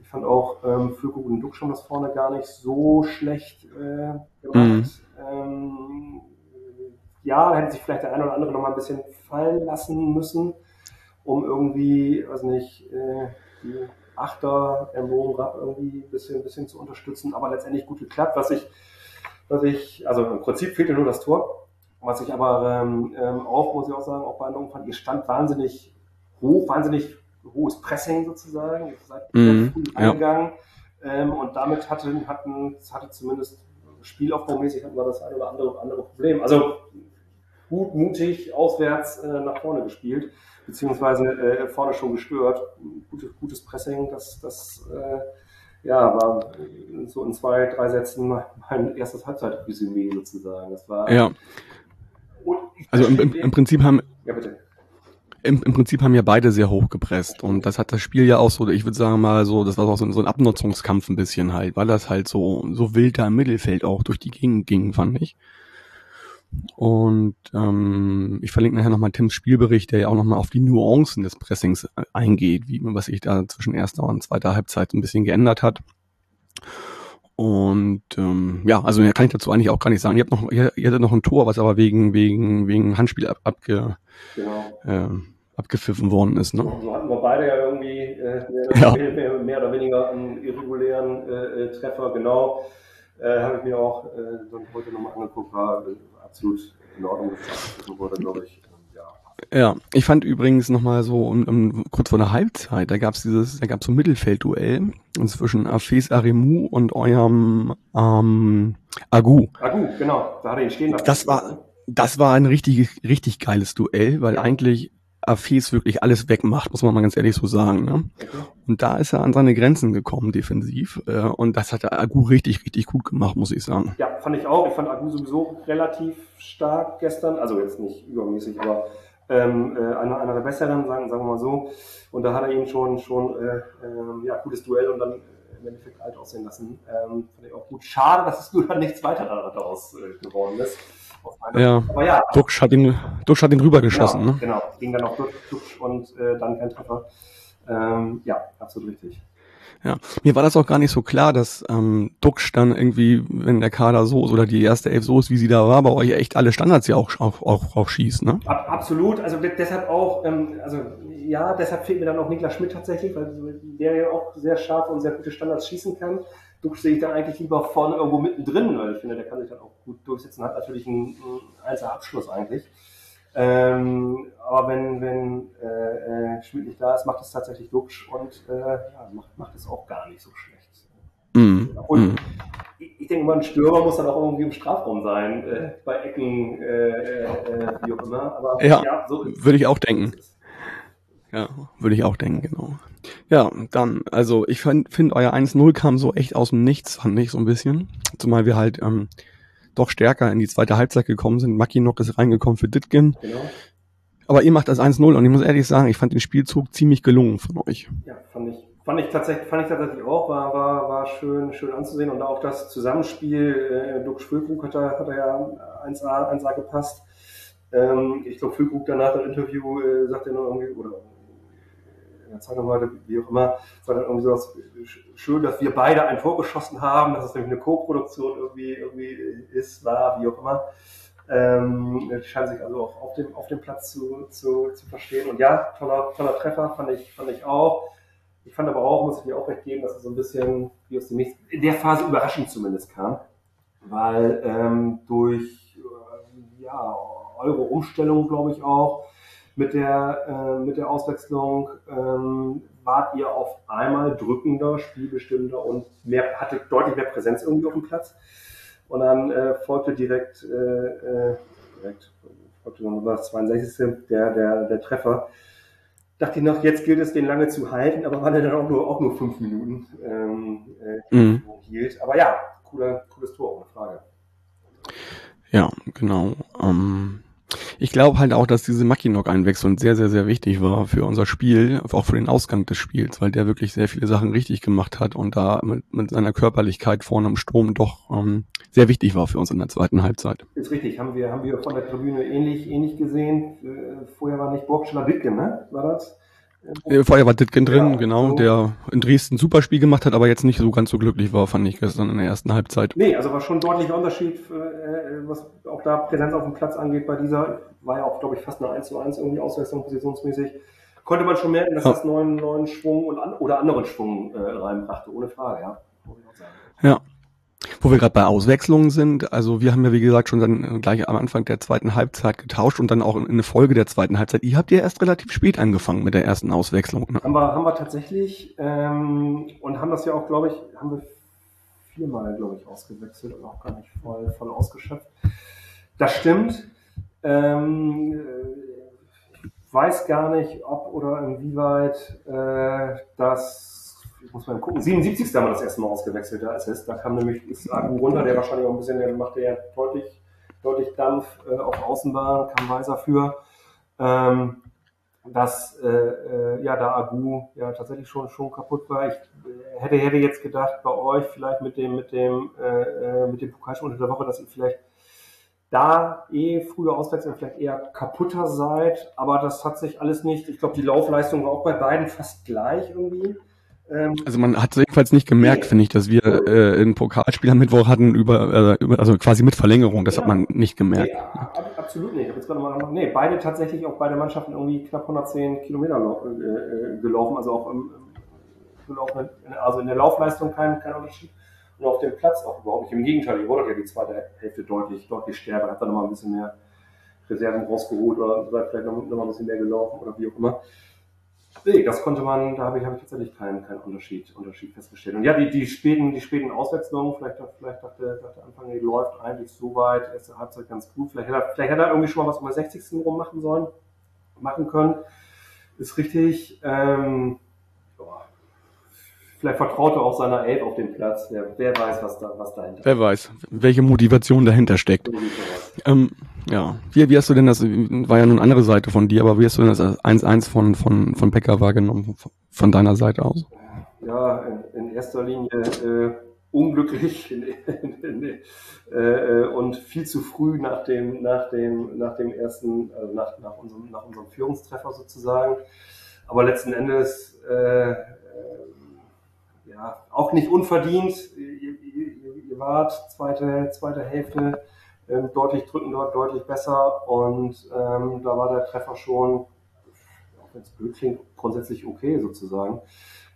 Ich fand auch ähm, für und Duck schon das vorne gar nicht so schlecht äh, gemacht. Mhm. Ähm, ja, da hätte sich vielleicht der eine oder andere noch mal ein bisschen fallen lassen müssen, um irgendwie, weiß nicht, äh, die Achter im Bogen irgendwie ein bisschen, ein bisschen zu unterstützen, aber letztendlich gut geklappt, was ich, was ich, also im Prinzip fehlte nur das Tor, was ich aber ähm, ähm auch, muss ich auch sagen, auch beeindruckend fand, ihr stand wahnsinnig hoch, wahnsinnig hohes Pressing sozusagen, ihr seid mhm, früh eingegangen. Ja. ähm, und damit hatten, hatten, hatte zumindest spielaufbaumäßig hatten wir das ein oder andere, andere Problem. Also gut, mutig, auswärts äh, nach vorne gespielt, beziehungsweise äh, vorne schon gestört. Gutes, gutes Pressing, das, das äh, ja, war so in zwei, drei Sätzen mein erstes Halbzeitresümee sozusagen. Das war. Ja. Also im, im, im Prinzip haben. Ja, bitte. Im, Im Prinzip haben ja beide sehr hoch gepresst und das hat das Spiel ja auch so, ich würde sagen mal so, das war auch so, so ein Abnutzungskampf ein bisschen halt, weil das halt so, so wild da im Mittelfeld auch durch die Gegend ging, fand ich. Und ähm, ich verlinke nachher nochmal Tims Spielbericht, der ja auch nochmal auf die Nuancen des Pressings äh, eingeht, wie was sich da zwischen erster und zweiter Halbzeit ein bisschen geändert hat. Und ähm, ja, also mehr kann ich dazu eigentlich auch gar nicht sagen. Ihr habt noch, ihr, ihr hattet noch ein Tor, was aber wegen wegen wegen Handspiel ab, abge, genau. äh, abgepfiffen worden ist. Ne? So hatten wir beide ja irgendwie äh, mehr, ja. mehr, mehr, oder weniger einen irregulären äh, äh Treffer, genau. Äh, Habe ich mir auch äh, dann heute nochmal angeguckt, war äh, absolut in Ordnung, dass wurde, glaube ich. Ja, ich fand übrigens nochmal so um, um, kurz vor der Halbzeit, da gab's dieses, da gab's so ein Mittelfeldduell zwischen Afes Aremu und eurem ähm, Agu. Agu, genau, da hat er ihn stehen lassen. Das war, das war ein richtig, richtig geiles Duell, weil ja. eigentlich Afes wirklich alles wegmacht, muss man mal ganz ehrlich so sagen. Ne? Und da ist er an seine Grenzen gekommen, defensiv. Äh, und das hat der Agu richtig, richtig gut gemacht, muss ich sagen. Ja, fand ich auch. Ich fand Agu sowieso relativ stark gestern. Also jetzt nicht übermäßig, aber ähm, äh, einer, einer der besseren, sagen, sagen wir mal so. Und da hat er ihn schon, schon äh, äh, ja, gutes Duell und dann im Endeffekt alt aussehen lassen. Ähm, fand ich auch gut. Schade, dass es nur dann nichts weiter daraus äh, geworden ist. Ja, aber ja. Duxch hat ihn, Duxch hat ihn rübergeschossen. Genau, ne? genau. ging dann auf Duxch und äh, dann kein Treffer. Ähm, ja, absolut richtig. Ja, mir war das auch gar nicht so klar, dass ähm, Duxch dann irgendwie, wenn der Kader so ist oder die erste Elf so ist, wie sie da war, bei euch echt alle Standards ja auch, auch, auch, auch schießt, ne? Absolut, also deshalb auch, ähm, also ja, deshalb fehlt mir dann auch Niklas Schmidt tatsächlich, weil der ja auch sehr scharf und sehr gute Standards schießen kann. Duxch sehe ich dann eigentlich lieber vorne irgendwo mittendrin, weil ich finde, der kann sich dann auch gut durchsetzen, hat natürlich einen, einen Einzelabschluss eigentlich. Ähm, aber wenn, wenn äh, äh, Schmidt nicht da ist, macht es tatsächlich Duxch und äh, ja, macht, macht es auch gar nicht so schlecht. Mm. Und mm. ich, ich denke mal, ein Stürmer muss dann auch irgendwie im Strafraum sein, äh, bei Ecken, äh, äh, wie auch immer. Aber ja, ja so würde ich auch denken. Ja, würde ich auch denken, genau. Ja, dann, also ich finde, euer 1-0 kam so echt aus dem Nichts, fand ich so ein bisschen. Zumal wir halt ähm, doch stärker in die zweite Halbzeit gekommen sind. Mackinock ist reingekommen für Ditgen. Genau. Aber ihr macht das 1-0 und ich muss ehrlich sagen, ich fand den Spielzug ziemlich gelungen von euch. Ja, fand ich, fand ich tatsächlich, fand ich tatsächlich auch, war, war, war schön, schön anzusehen und auch das Zusammenspiel, äh, Duck Füllkrug hat, hat er ja 1A, 1A gepasst. Ähm, ich glaube, Füllkrug danach im Interview äh, sagt er noch irgendwie, oder der Zeitung heute, wie auch immer, war dann irgendwie sowas schön, dass wir beide ein Tor geschossen haben, dass es nämlich eine Co-Produktion irgendwie, irgendwie ist, war, wie auch immer. Ähm, die scheinen sich also auch auf dem, auf dem Platz zu, zu, zu verstehen. Und ja, toller, toller Treffer, fand ich, fand ich auch. Ich fand aber auch, muss ich mir auch recht geben, dass es so ein bisschen, wie aus dem Nichts, in der Phase überraschend zumindest kam. Weil ähm, durch äh, ja, eure Umstellung, glaube ich auch, mit der, äh, mit der Auswechslung ähm, wart ihr auf einmal drückender, spielbestimmter und mehr, hatte deutlich mehr Präsenz irgendwie auf dem Platz. Und dann äh, folgte direkt, äh, äh, direkt folgte dann das 62. Der, der, der Treffer. Dachte ich noch, jetzt gilt es, den lange zu halten, aber war dann auch nur, auch nur fünf Minuten ähm, äh, mhm. hielt. Aber ja, cooler, cooles Tor, ohne Frage. Ja, genau. Ähm, ich glaube halt auch, dass diese Mackinock-Einwechslung sehr, sehr, sehr wichtig war für unser Spiel, auch für den Ausgang des Spiels, weil der wirklich sehr viele Sachen richtig gemacht hat und da mit, mit seiner Körperlichkeit vorne im Sturm doch ähm, sehr wichtig war für uns in der zweiten Halbzeit. Ist richtig, haben wir, haben wir von der Tribüne ähnlich, ähnlich gesehen. Äh, vorher war nicht Burgstaller Wittgen, ne? War das? Vorher war Ditgen drin, ja, genau, so. der in Dresden ein super Spiel gemacht hat, aber jetzt nicht so ganz so glücklich war, fand ich gestern in der ersten Halbzeit. Nee, also war schon ein deutlicher Unterschied, äh, was auch da Präsenz auf dem Platz angeht. Bei dieser war ja auch, glaube ich, fast eine 1 zu 1 irgendwie Auswechslung positionsmäßig. konnte man schon merken, dass ja. das neuen, neuen Schwung und an, oder anderen Schwung äh, reinbrachte, ohne Frage, ja. Ja. Wo wir gerade bei Auswechslungen sind, also wir haben ja wie gesagt schon dann gleich am Anfang der zweiten Halbzeit getauscht und dann auch in der Folge der zweiten Halbzeit. Ihr habt ja erst relativ spät angefangen mit der ersten Auswechslung. Ne? Haben, wir, haben wir tatsächlich ähm, und haben das ja auch, glaube ich, haben wir viermal, glaube ich, ausgewechselt und auch gar nicht voll, voll ausgeschöpft. Das stimmt. Ähm, ich weiß gar nicht, ob oder inwieweit äh, das muss mal gucken, 77. haben wir das erste Mal ausgewechselt, da ist es. Da kam nämlich ist Agu runter, der wahrscheinlich auch ein bisschen, der machte ja deutlich, deutlich Dampf äh, auf Außenbahn, kam Weiser für. Ähm, dass äh, äh, ja da Agu ja tatsächlich schon schon kaputt war. Ich äh, hätte hätte jetzt gedacht bei euch vielleicht mit dem mit dem äh, äh mit dem Pokalspiel unter der Woche, dass ihr vielleicht da eh früher auswechseln, vielleicht eher kaputter seid, aber das hat sich alles nicht. Ich glaube, die Laufleistung war auch bei beiden fast gleich irgendwie. Ähm, also man hat jedenfalls nicht gemerkt, finde ich, dass wir äh, ein Pokalspiel am Mittwoch hatten über, äh, über, also quasi mit Verlängerung. Das ja. hat man nicht gemerkt. Nee, ab, absolut nicht. Jetzt mal nee, beide tatsächlich auch beide Mannschaften irgendwie knapp 110 Kilometer äh, gelaufen, also auch im, gelaufen, also in der Laufleistung kein, kein Unterschied. Und auf dem Platz auch überhaupt nicht. Im Gegenteil, ihr wurde ja die zweite Hälfte deutlich, deutlich stärker, hat dann nochmal ein bisschen mehr Reserven rausgeholt oder seid vielleicht noch, noch ein bisschen mehr gelaufen oder wie auch immer. Nee, das konnte man, da habe ich, hab ich tatsächlich keinen, keinen Unterschied, Unterschied festgestellt. Und ja, die, die späten, die späten Auswechslungen, vielleicht, vielleicht dachte, dachte Anfang, die läuft eigentlich so weit, erste Halbzeit ganz gut. Vielleicht hätte er, vielleicht hätte er irgendwie schon mal was um den 60. rum machen sollen, machen können. Ist richtig. Ähm, vielleicht vertraut er auch seiner Elf auf dem Platz. Wer, wer weiß, was da, was dahinter Wer weiß, welche Motivation dahinter steckt. Ähm, ja, wie, wie hast du denn das, war ja nun andere Seite von dir, aber wie hast du denn das 1-1 von, von, von Becker wahrgenommen, von deiner Seite aus? Ja, in, in erster Linie äh, unglücklich in, in, äh, und viel zu früh nach dem, nach dem, nach dem ersten, also nach, nach, unserem, nach unserem Führungstreffer sozusagen. Aber letzten Endes äh, ja, auch nicht unverdient. Ihr, ihr, ihr wart zweite, zweite Hälfte ähm, deutlich drückender, deutlich besser und ähm, da war der Treffer schon, auch wenn es blöd klingt, grundsätzlich okay sozusagen.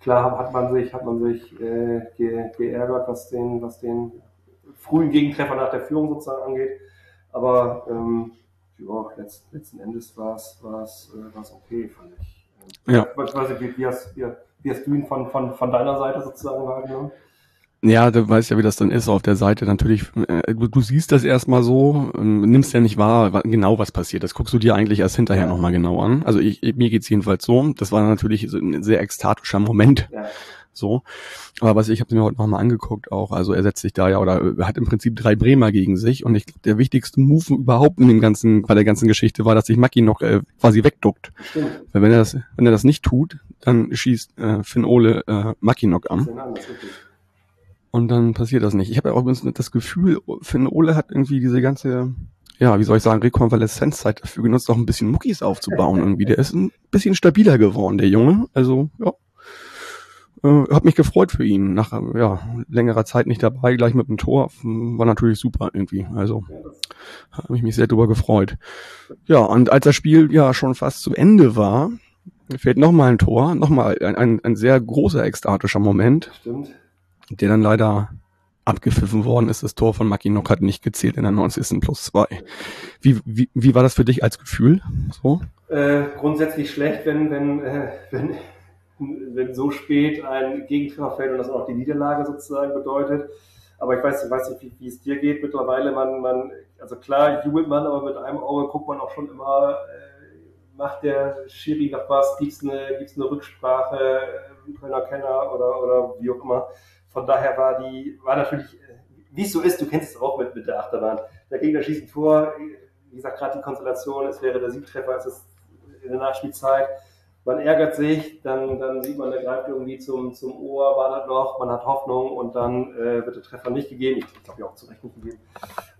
Klar hat man sich, hat man sich äh, ge, geärgert, was den, was den frühen Gegentreffer nach der Führung sozusagen angeht. Aber ähm, ja, letzten, letzten Endes war es äh, okay, fand ich. Ja. Ich weiß nicht, wie, wie, hast, wie, wie hast du ihn von, von, von deiner Seite sozusagen wahrgenommen? Ja, du weißt ja, wie das dann ist auf der Seite. Natürlich, äh, du, du siehst das erstmal so, ähm, nimmst ja nicht wahr, genau was passiert. Das guckst du dir eigentlich erst hinterher ja. nochmal genau an. Also ich, mir geht's jedenfalls so. Das war natürlich so ein sehr ekstatischer Moment. Ja. So. Aber was ich habe mir heute nochmal angeguckt auch, also er setzt sich da ja oder er hat im Prinzip drei Bremer gegen sich und ich glaube, der wichtigste Move überhaupt in dem ganzen, bei der ganzen Geschichte war, dass sich Maki noch äh, quasi wegduckt. Stimmt. Weil wenn er das, wenn er das nicht tut, dann schießt äh, Finn Ole äh, Mackinock an. Und dann passiert das nicht. Ich habe ja auch das Gefühl, Finn Ole hat irgendwie diese ganze, ja, wie soll ich sagen, Rekonvaleszenzzeit dafür genutzt, auch ein bisschen Muckis aufzubauen irgendwie. Der ist ein bisschen stabiler geworden, der Junge. Also, ja. Äh, hab mich gefreut für ihn. Nach ja, längerer Zeit nicht dabei, gleich mit dem Tor. War natürlich super irgendwie. Also habe ich mich sehr drüber gefreut. Ja, und als das Spiel ja schon fast zu Ende war, fehlt nochmal ein Tor, nochmal ein, ein, ein sehr großer ekstatischer Moment. Stimmt der dann leider abgepfiffen worden ist. Das Tor von Mackinock hat nicht gezählt in der 90. plus zwei. Wie, wie, wie war das für dich als Gefühl? So? Äh, grundsätzlich schlecht, wenn, wenn, äh, wenn, wenn so spät ein Gegentreffer fällt und das auch die Niederlage sozusagen bedeutet. Aber ich weiß, ich weiß nicht, wie, wie es dir geht mittlerweile. Man, man, also klar jubelt man, aber mit einem Auge guckt man auch schon immer, äh, macht der Schiri noch was, gibt's eine, eine Rücksprache, äh, Kölner Kenner oder, oder wie auch immer. Von daher war die, war natürlich, wie es so ist, du kennst es auch mit, mit der Achterbahn. Der Gegner schießt ein Tor, wie gesagt, gerade die Konstellation, es wäre der Siegtreffer, es ist in der Nachspielzeit. Man ärgert sich, dann, dann sieht man, der greift irgendwie zum, zum Ohr, wartet noch, man hat Hoffnung und dann äh, wird der Treffer nicht gegeben. Ich, ich glaube ja auch zu Recht nicht gegeben.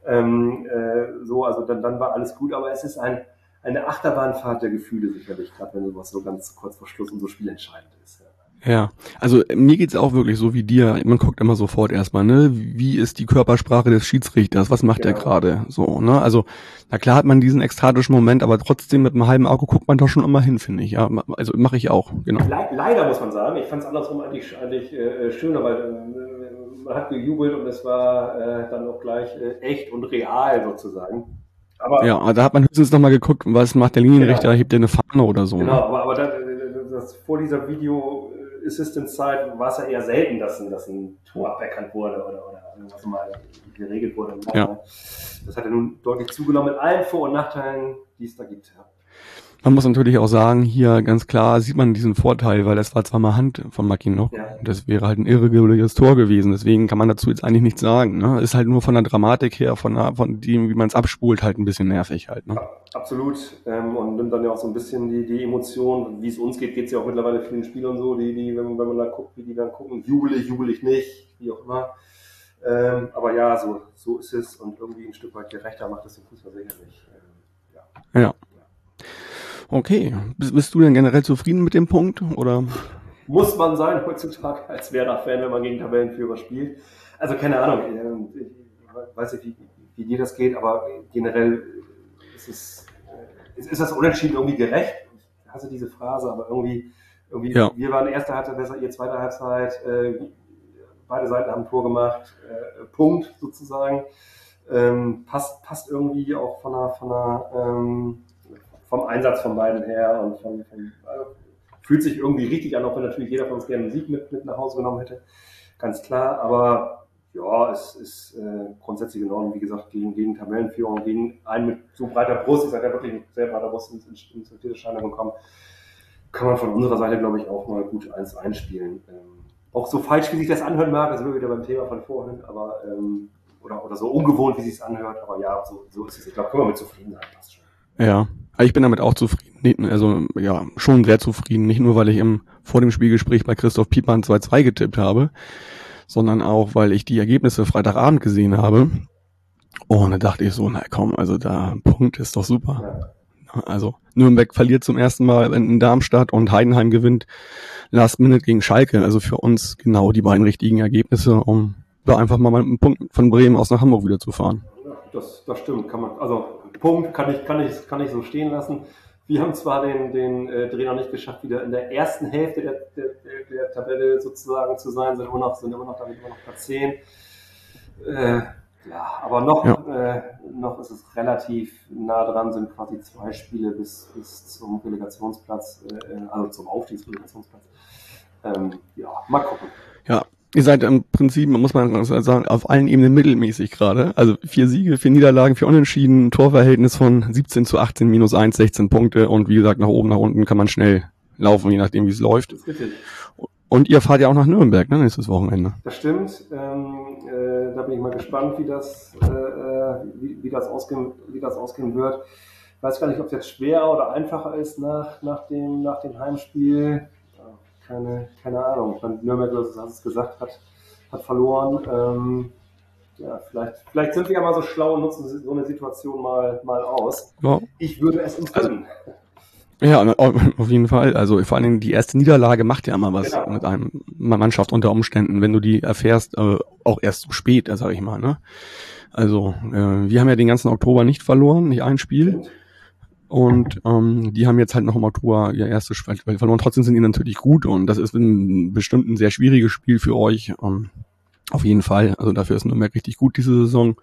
Ähm, äh, so, also dann, dann war alles gut, aber es ist ein, eine Achterbahnfahrt der Gefühle sicherlich, gerade wenn sowas so ganz kurz vor Schluss und so spielentscheidend ist. Ja. Ja, also mir geht's auch wirklich so wie dir. Man guckt immer sofort erstmal, ne, wie ist die Körpersprache des Schiedsrichters? Was macht Genau. er gerade? So, ne? Also, na klar hat man diesen ekstatischen Moment, aber trotzdem mit einem halben Auge guckt man doch schon immer hin, finde ich. Ja, also mache ich auch, genau. Le leider muss man sagen, ich fand es andersrum eigentlich, eigentlich äh, schöner, weil äh, man hat gejubelt und es war äh, dann auch gleich äh, echt und real sozusagen. Aber Ja, da hat man höchstens nochmal geguckt, was macht der Linienrichter, Genau. hebt der eine Fahne oder so. Genau, Ne? aber, aber dann, äh, das, vor dieser Video Assistance Zeit war es ja eher selten, dass ein, dass ein Tor aberkannt wurde oder, oder irgendwas mal geregelt wurde. Ja. Das hat ja nun deutlich zugenommen mit allen Vor- und Nachteilen, die es da gibt. Ja. Man muss natürlich auch sagen, hier ganz klar sieht man diesen Vorteil, weil das war zweimal Hand von Mackinock. Ja. Das wäre halt ein irreguläres Tor gewesen. Deswegen kann man dazu jetzt eigentlich nichts sagen. Ne? Ist halt nur von der Dramatik her, von, der, von dem, wie man es abspult, halt ein bisschen nervig halt. Ne? Ja, absolut. Ähm, und nimmt dann ja auch so ein bisschen die, die Emotion, wie es uns geht, geht es ja auch mittlerweile vielen Spielern so, die, die, wenn, man- wenn man da guckt, wie die dann gucken, jubel ich, jubel ich nicht, wie auch immer. Ähm, aber ja, so, so ist es und irgendwie ein Stück weit gerechter macht es den Fußball sicherlich. Ähm, ja. Ja. Okay. Bist, du denn generell zufrieden mit dem Punkt? Oder? Muss man sein heutzutage als Werder-Fan, wenn man gegen Tabellenführer spielt. Also keine Ahnung, ähm, ich weiß nicht, wie, wie dir das geht, aber generell ist es äh, ist, das Unentschieden irgendwie gerecht? Ich hasse diese Phrase, aber irgendwie, irgendwie Ja. wir waren erste Halbzeit besser, ihr zweite Halbzeit, äh, beide Seiten haben ein Tor gemacht, äh, Punkt sozusagen. Ähm, passt, passt irgendwie auch von der, von der, ähm, vom Einsatz von beiden her und von, von also fühlt sich irgendwie richtig an, auch wenn natürlich jeder von uns gerne einen Sieg mit, mit nach Hause genommen hätte. Ganz klar, aber ja, es ist äh, grundsätzlich in Ordnung, wie gesagt, gegen, gegen Tabellenführung, gegen einen mit so breiter Brust, ich sage ja wirklich mit sehr breiter Brust ins, ins, ins Viertelscheine gekommen, kann man von unserer Seite, glaube ich, auch mal gut eins einspielen. Ähm, auch so falsch, wie sich das anhören mag, sind wir wieder beim Thema von vorhin, aber ähm, oder, oder so ungewohnt, wie sich es anhört, aber ja, so, so ist es. Ich glaube, können wir mit zufrieden sein, passt schon. Ja. Ich bin damit auch zufrieden. Also, ja, schon sehr zufrieden. Nicht nur, weil ich im, vor dem Spielgespräch bei Christoph Piepmann 2-2 getippt habe, sondern auch, weil ich die Ergebnisse Freitagabend gesehen habe. Und da dachte ich so, na komm, also da, Punkt ist doch super. Also Nürnberg verliert zum ersten Mal in Darmstadt und Heidenheim gewinnt Last Minute gegen Schalke. Also für uns genau die beiden richtigen Ergebnisse, um da einfach mal mit einem Punkt von Bremen aus nach Hamburg wieder zu fahren. Ja, das, das stimmt, kann man. Also Punkt kann ich, kann ich, kann ich so stehen lassen. Wir haben zwar den, den äh, Dreh noch nicht geschafft, wieder in der ersten Hälfte der, der, der, Tabelle sozusagen zu sein, sind immer noch, sind immer noch damit immer noch Platz 10. Äh, ja, aber noch, äh, noch ist es relativ nah dran, sind quasi zwei Spiele bis, bis zum Relegationsplatz, äh, also zum Aufstiegsrelegationsplatz. Ähm, ja, mal gucken. Ja, ihr seid im Prinzip, muss man sagen, auf allen Ebenen mittelmäßig gerade. Also vier Siege, vier Niederlagen, vier Unentschieden, Torverhältnis von 17 zu 18, minus 1, 16 Punkte und wie gesagt, nach oben, nach unten kann man schnell laufen, je nachdem, wie es läuft. Und ihr fahrt ja auch nach Nürnberg, ne, nächstes Wochenende. Das stimmt. Ähm, äh, da bin ich mal gespannt, wie das, äh, wie, wie, das ausgehen, wie das ausgehen wird. Ich weiß gar nicht, ob es jetzt schwerer oder einfacher ist nach, nach, dem, nach dem Heimspiel. Keine, keine Ahnung. Ich meine, Nürnberg, du hast es gesagt, hat, hat verloren. Ähm, ja, vielleicht, vielleicht sind wir ja mal so schlau und nutzen so eine Situation mal, mal aus. Ja, Ich würde es uns Also- gönnen. Ja, auf jeden Fall. Also vor allen Dingen die erste Niederlage macht ja immer was Genau. mit einem Mannschaft unter Umständen, wenn du die erfährst, äh, auch erst zu spät, äh, sag ich mal. Ne? Also äh, wir haben ja den ganzen Oktober nicht verloren, nicht ein Spiel. Und ähm, die haben jetzt halt noch im Oktober ihr erstes Spiel verloren. Trotzdem sind die natürlich gut und das ist ein, bestimmt ein sehr schwieriges Spiel für euch. Ähm, auf jeden Fall. Also dafür ist Nürnberg richtig gut diese Saison.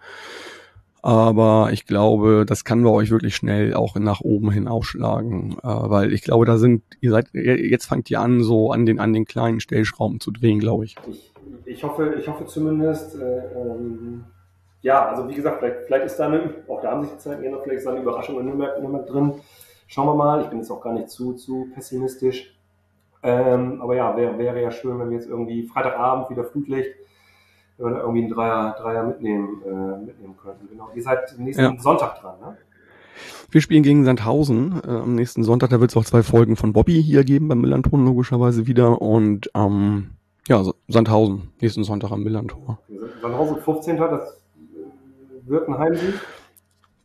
Aber ich glaube, das kann bei euch wirklich schnell auch nach oben hin aufschlagen, äh, weil ich glaube, da sind, ihr seid, jetzt fangt ihr an, so an den, an den kleinen Stellschrauben zu drehen, glaube ich. Ich, ich, hoffe, ich hoffe zumindest, äh, ähm, ja, also wie gesagt, vielleicht, vielleicht ist da eine, auch da haben sich die Zeiten geändert, vielleicht ist da eine Überraschung in Nürnberg, Nürnberg drin. Schauen wir mal, ich bin jetzt auch gar nicht zu, zu pessimistisch. Ähm, aber ja, wäre wäre ja schön, wenn wir jetzt irgendwie Freitagabend wieder Flutlicht, wenn wir da irgendwie einen Dreier, Dreier mitnehmen, äh, mitnehmen könnten. Genau. Ihr seid nächsten Ja. Sonntag dran, ne? Wir spielen gegen Sandhausen äh, am nächsten Sonntag. Da wird es auch zwei Folgen von Bobby hier geben, beim Millanton logischerweise wieder. Und ähm, ja, Sandhausen, nächsten Sonntag am Millantor. Sandhausen 15. Das äh, wird ein Heimsieg.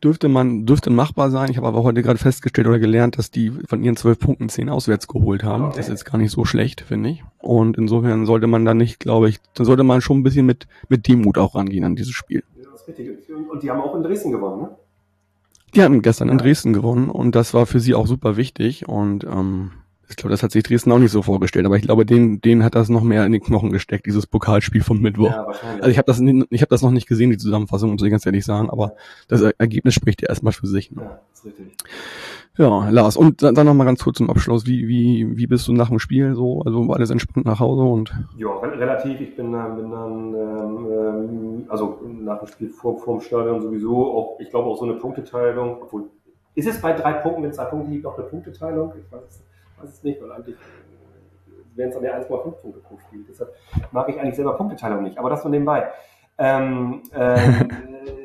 dürfte man, dürfte machbar sein. Ich habe aber heute gerade festgestellt oder gelernt, dass die von ihren zwölf Punkten zehn auswärts geholt haben. Okay. Das ist jetzt gar nicht so schlecht, finde ich. Und insofern sollte man da nicht, glaube ich, dann sollte man schon ein bisschen mit, mit Demut auch rangehen an dieses Spiel. Ja, das ist richtig. Und die haben auch in Dresden gewonnen, ne? Die haben gestern in Dresden gewonnen und das war für sie auch super wichtig und ähm, ich glaube, das hat sich Dresden auch nicht so vorgestellt, aber ich glaube, denen, denen hat das noch mehr in den Knochen gesteckt, dieses Pokalspiel vom Mittwoch. Ja, wahrscheinlich. Also ich habe das, ich hab das noch nicht gesehen, die Zusammenfassung, muss ich ganz ehrlich sagen, aber das Ergebnis spricht ja erstmal für sich. Ne? Ja, ist richtig. Ja, Lars, und dann, dann noch mal ganz kurz zum Abschluss. Wie, wie, wie bist du nach dem Spiel so? Also war alles entspannt nach Hause und? Ja, relativ. Ich bin dann, bin dann ähm, ähm, also nach dem Spiel vor, vor dem Stadion sowieso auch, ich glaube auch so eine Punkteteilung, obwohl, ist es bei drei Punkten, wenn es drei Punkte gibt, auch eine Punkteteilung? Ich weiß es nicht weiß es nicht, weil eigentlich wären es dann ja 1,5 Punkte pro Spiel. Deshalb mag ich eigentlich selber Punkteteilung nicht, aber das nur nebenbei. Ähm, ähm, äh,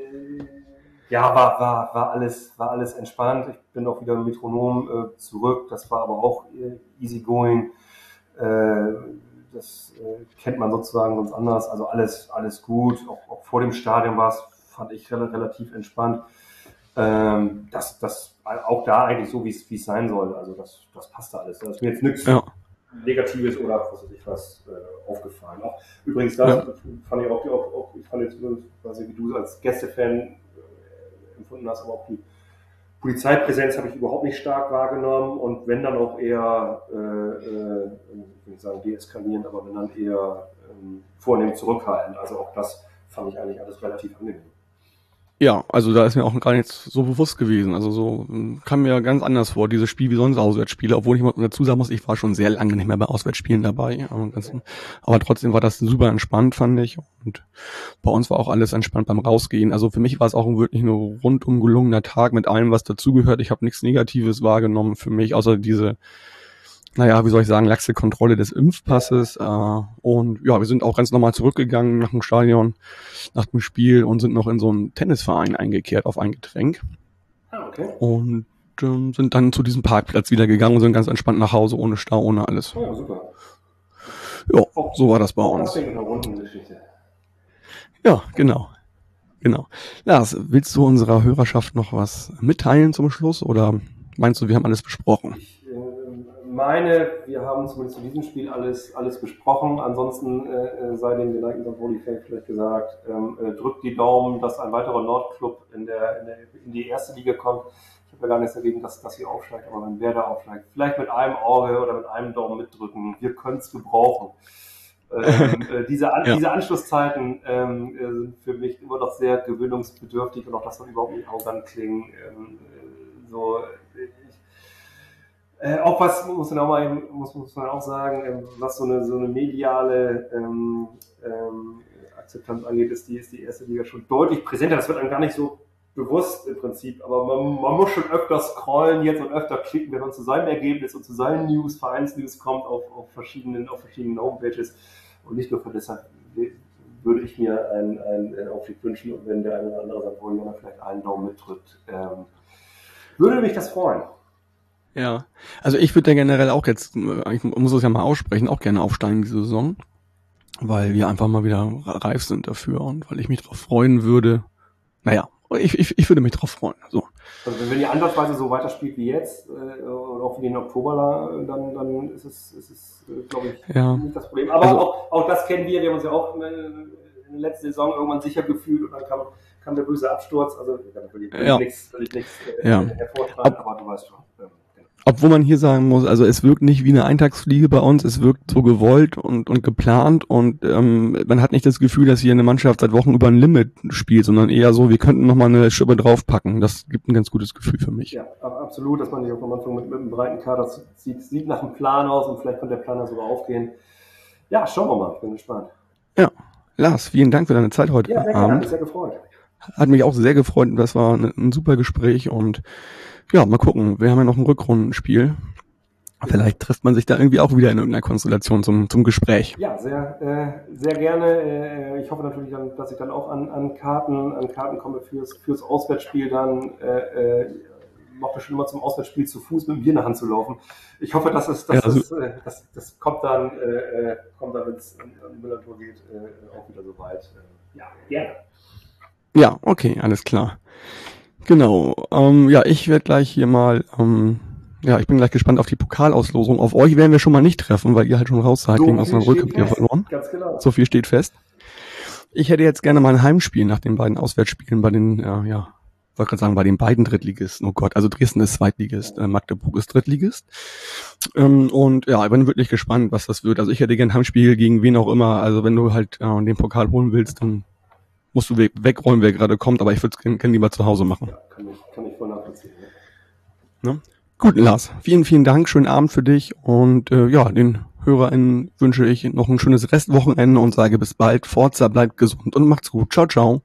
ja, war, war, war, alles, war alles entspannt. Ich bin auch wieder Metronom äh, zurück. Das war aber auch äh, easy going. Äh, das äh, kennt man sozusagen sonst anders. Also alles, alles gut. Auch, auch vor dem Stadion war es, fand ich relativ entspannt. Ähm, das, das auch da eigentlich so, wie es sein soll. Also das, das passt da alles. Da ist mir jetzt nichts ja. Negatives oder was weiß ich was äh, aufgefallen. Auch übrigens das ja. fand ich auch, auch, auch, ich fand jetzt, weiß ich, wie du als Gästefan äh, empfunden hast, aber auch die Polizeipräsenz habe ich überhaupt nicht stark wahrgenommen und wenn dann auch eher, äh, äh, ich will nicht sagen deeskalierend, aber wenn dann eher ähm, vornehm zurückhaltend. Also auch das fand ich eigentlich alles relativ angenehm. Ja, also da ist mir auch gar nichts so bewusst gewesen. Also so hm, kam mir ganz anders vor, dieses Spiel wie sonst Auswärtsspiele, obwohl ich mal dazu sagen muss, ich war schon sehr lange nicht mehr bei Auswärtsspielen dabei. Aber, trotzdem war das super entspannt, fand ich. Und bei uns war auch alles entspannt beim Rausgehen. Also für mich war es auch wirklich nur rundum gelungener Tag mit allem, was dazugehört. Ich habe nichts Negatives wahrgenommen für mich, außer diese naja, wie soll ich sagen, laxe Kontrolle des Impfpasses. Äh, und ja, wir sind auch ganz normal zurückgegangen nach dem Stadion, nach dem Spiel und sind noch in so einen Tennisverein eingekehrt auf ein Getränk. Ah, okay. Und ähm, sind dann zu diesem Parkplatz wieder gegangen und sind ganz entspannt nach Hause, ohne Stau, ohne alles. Oh, super. Ja, so war das bei uns. Ja, genau. Genau. Lars, willst du unserer Hörerschaft noch was mitteilen zum Schluss oder meinst du, wir haben alles besprochen? Ich meine, wir haben zumindest zu diesem Spiel alles, alles besprochen. Ansonsten äh, äh sei dem geneigten St. Pauli-Fan vielleicht gesagt, ähm, äh, drückt die Daumen, dass ein weiterer Nordclub in, der, in, der, in die erste Liga kommt. Ich habe ja gar nichts dagegen, dass, dass hier aufsteigt, aber wenn wer da aufsteigt, vielleicht mit einem Auge oder mit einem Daumen mitdrücken. Wir können es gebrauchen. ähm, äh, diese, An ja. diese Anschlusszeiten ähm, äh, sind für mich immer noch sehr gewöhnungsbedürftig und auch das soll überhaupt nicht arrogant klingen. Ähm, äh, so, äh, auch was muss man auch, mal, muss, muss man auch sagen, ähm, was so eine, so eine mediale ähm, ähm, Akzeptanz angeht, ist die, ist die erste Liga schon deutlich präsenter. Das wird einem gar nicht so bewusst im Prinzip, aber man, man muss schon öfter scrollen jetzt und öfter klicken, wenn man zu seinem Ergebnis und zu seinen News, Vereinsnews kommt auf, auf, verschiedenen, auf verschiedenen Homepages und nicht nur von deshalb würde ich mir einen, einen Aufstieg wünschen und wenn der eine oder andere St. Vielleicht einen Daumen mitdrückt, ähm, würde mich das freuen. Ja, also ich würde ja generell auch jetzt, ich muss es ja mal aussprechen, auch gerne aufsteigen diese Saison, weil wir einfach mal wieder reif sind dafür und weil ich mich darauf freuen würde. Naja, ich, ich, ich würde mich darauf freuen. So. Also wenn die Ansatzweise so weiterspielt wie jetzt, äh, oder auch wie den Oktober, dann, dann ist es, ist es äh, glaube ich, ja. nicht das Problem. Aber also, auch, auch das kennen wir, wir haben uns ja auch äh, in der letzten Saison irgendwann sicher gefühlt und dann kam, kam der böse Absturz. Also da will ich, ja. nichts, will ich nichts äh, ja. hervortragen, aber du weißt schon. Ja. Obwohl man hier sagen muss, also es wirkt nicht wie eine Eintagsfliege bei uns, es wirkt so gewollt und, und geplant und ähm, man hat nicht das Gefühl, dass hier eine Mannschaft seit Wochen über ein Limit spielt, sondern eher so, wir könnten nochmal eine Schippe draufpacken. Das gibt ein ganz gutes Gefühl für mich. Ja, absolut, dass man nicht auf am Anfang mit, mit einem breiten Kader sieht, sieht nach einem Plan aus und vielleicht könnte der Plan sogar aufgehen. Ja, schauen wir mal, ich bin gespannt. Ja, Lars, vielen Dank für deine Zeit heute ja, sehr Abend. Gerne, sehr gefreut. Hat mich auch sehr gefreut, das war ein, ein super Gespräch und ja, mal gucken. Wir haben ja noch ein Rückrundenspiel. Vielleicht trifft man sich da irgendwie auch wieder in irgendeiner Konstellation zum, zum Gespräch. Ja, sehr, äh, sehr gerne. Äh, ich hoffe natürlich, dann, dass ich dann auch an, an Karten, an Karten komme fürs, fürs Auswärtsspiel dann. Äh, macht bestimmt immer zum Auswärtsspiel zu Fuß mit dem Bier in der Hand zu laufen. Ich hoffe, dass es, dass ja, also, es, äh, das, das kommt dann, äh, äh kommt dann, wenn es an, an Müller-Tour geht, äh, auch wieder so weit. Äh, ja, gerne. Ja, okay, alles klar. Genau. Ähm, ja, ich werde gleich hier mal, ähm, ja, ich bin gleich gespannt auf die Pokalauslosung. Auf euch werden wir schon mal nicht treffen, weil ihr halt schon raus seid So gegen Osnabrück habt ihr verloren. Ganz genau. So viel steht fest. Ich hätte jetzt gerne mal ein Heimspiel nach den beiden Auswärtsspielen bei den, äh, ja, wollte gerade sagen, bei den beiden Drittligisten. Oh Gott, also Dresden ist Zweitligist, äh, Magdeburg ist Drittligist. Ähm, und ja, ich bin wirklich gespannt, was das wird. Also ich hätte gerne ein Heimspiel gegen wen auch immer. Also wenn du halt äh, den Pokal holen willst, dann musst du we wegräumen, wer gerade kommt. Aber ich würde es gerne lieber zu Hause machen. Ja, kann ich, kann ich voll nachvollziehen. Ja. Gut, Lars, vielen, vielen Dank. Schönen Abend für dich. Und äh, ja, den HörerInnen wünsche ich noch ein schönes Restwochenende und sage bis bald. Forza bleibt gesund und macht's gut. Ciao, ciao.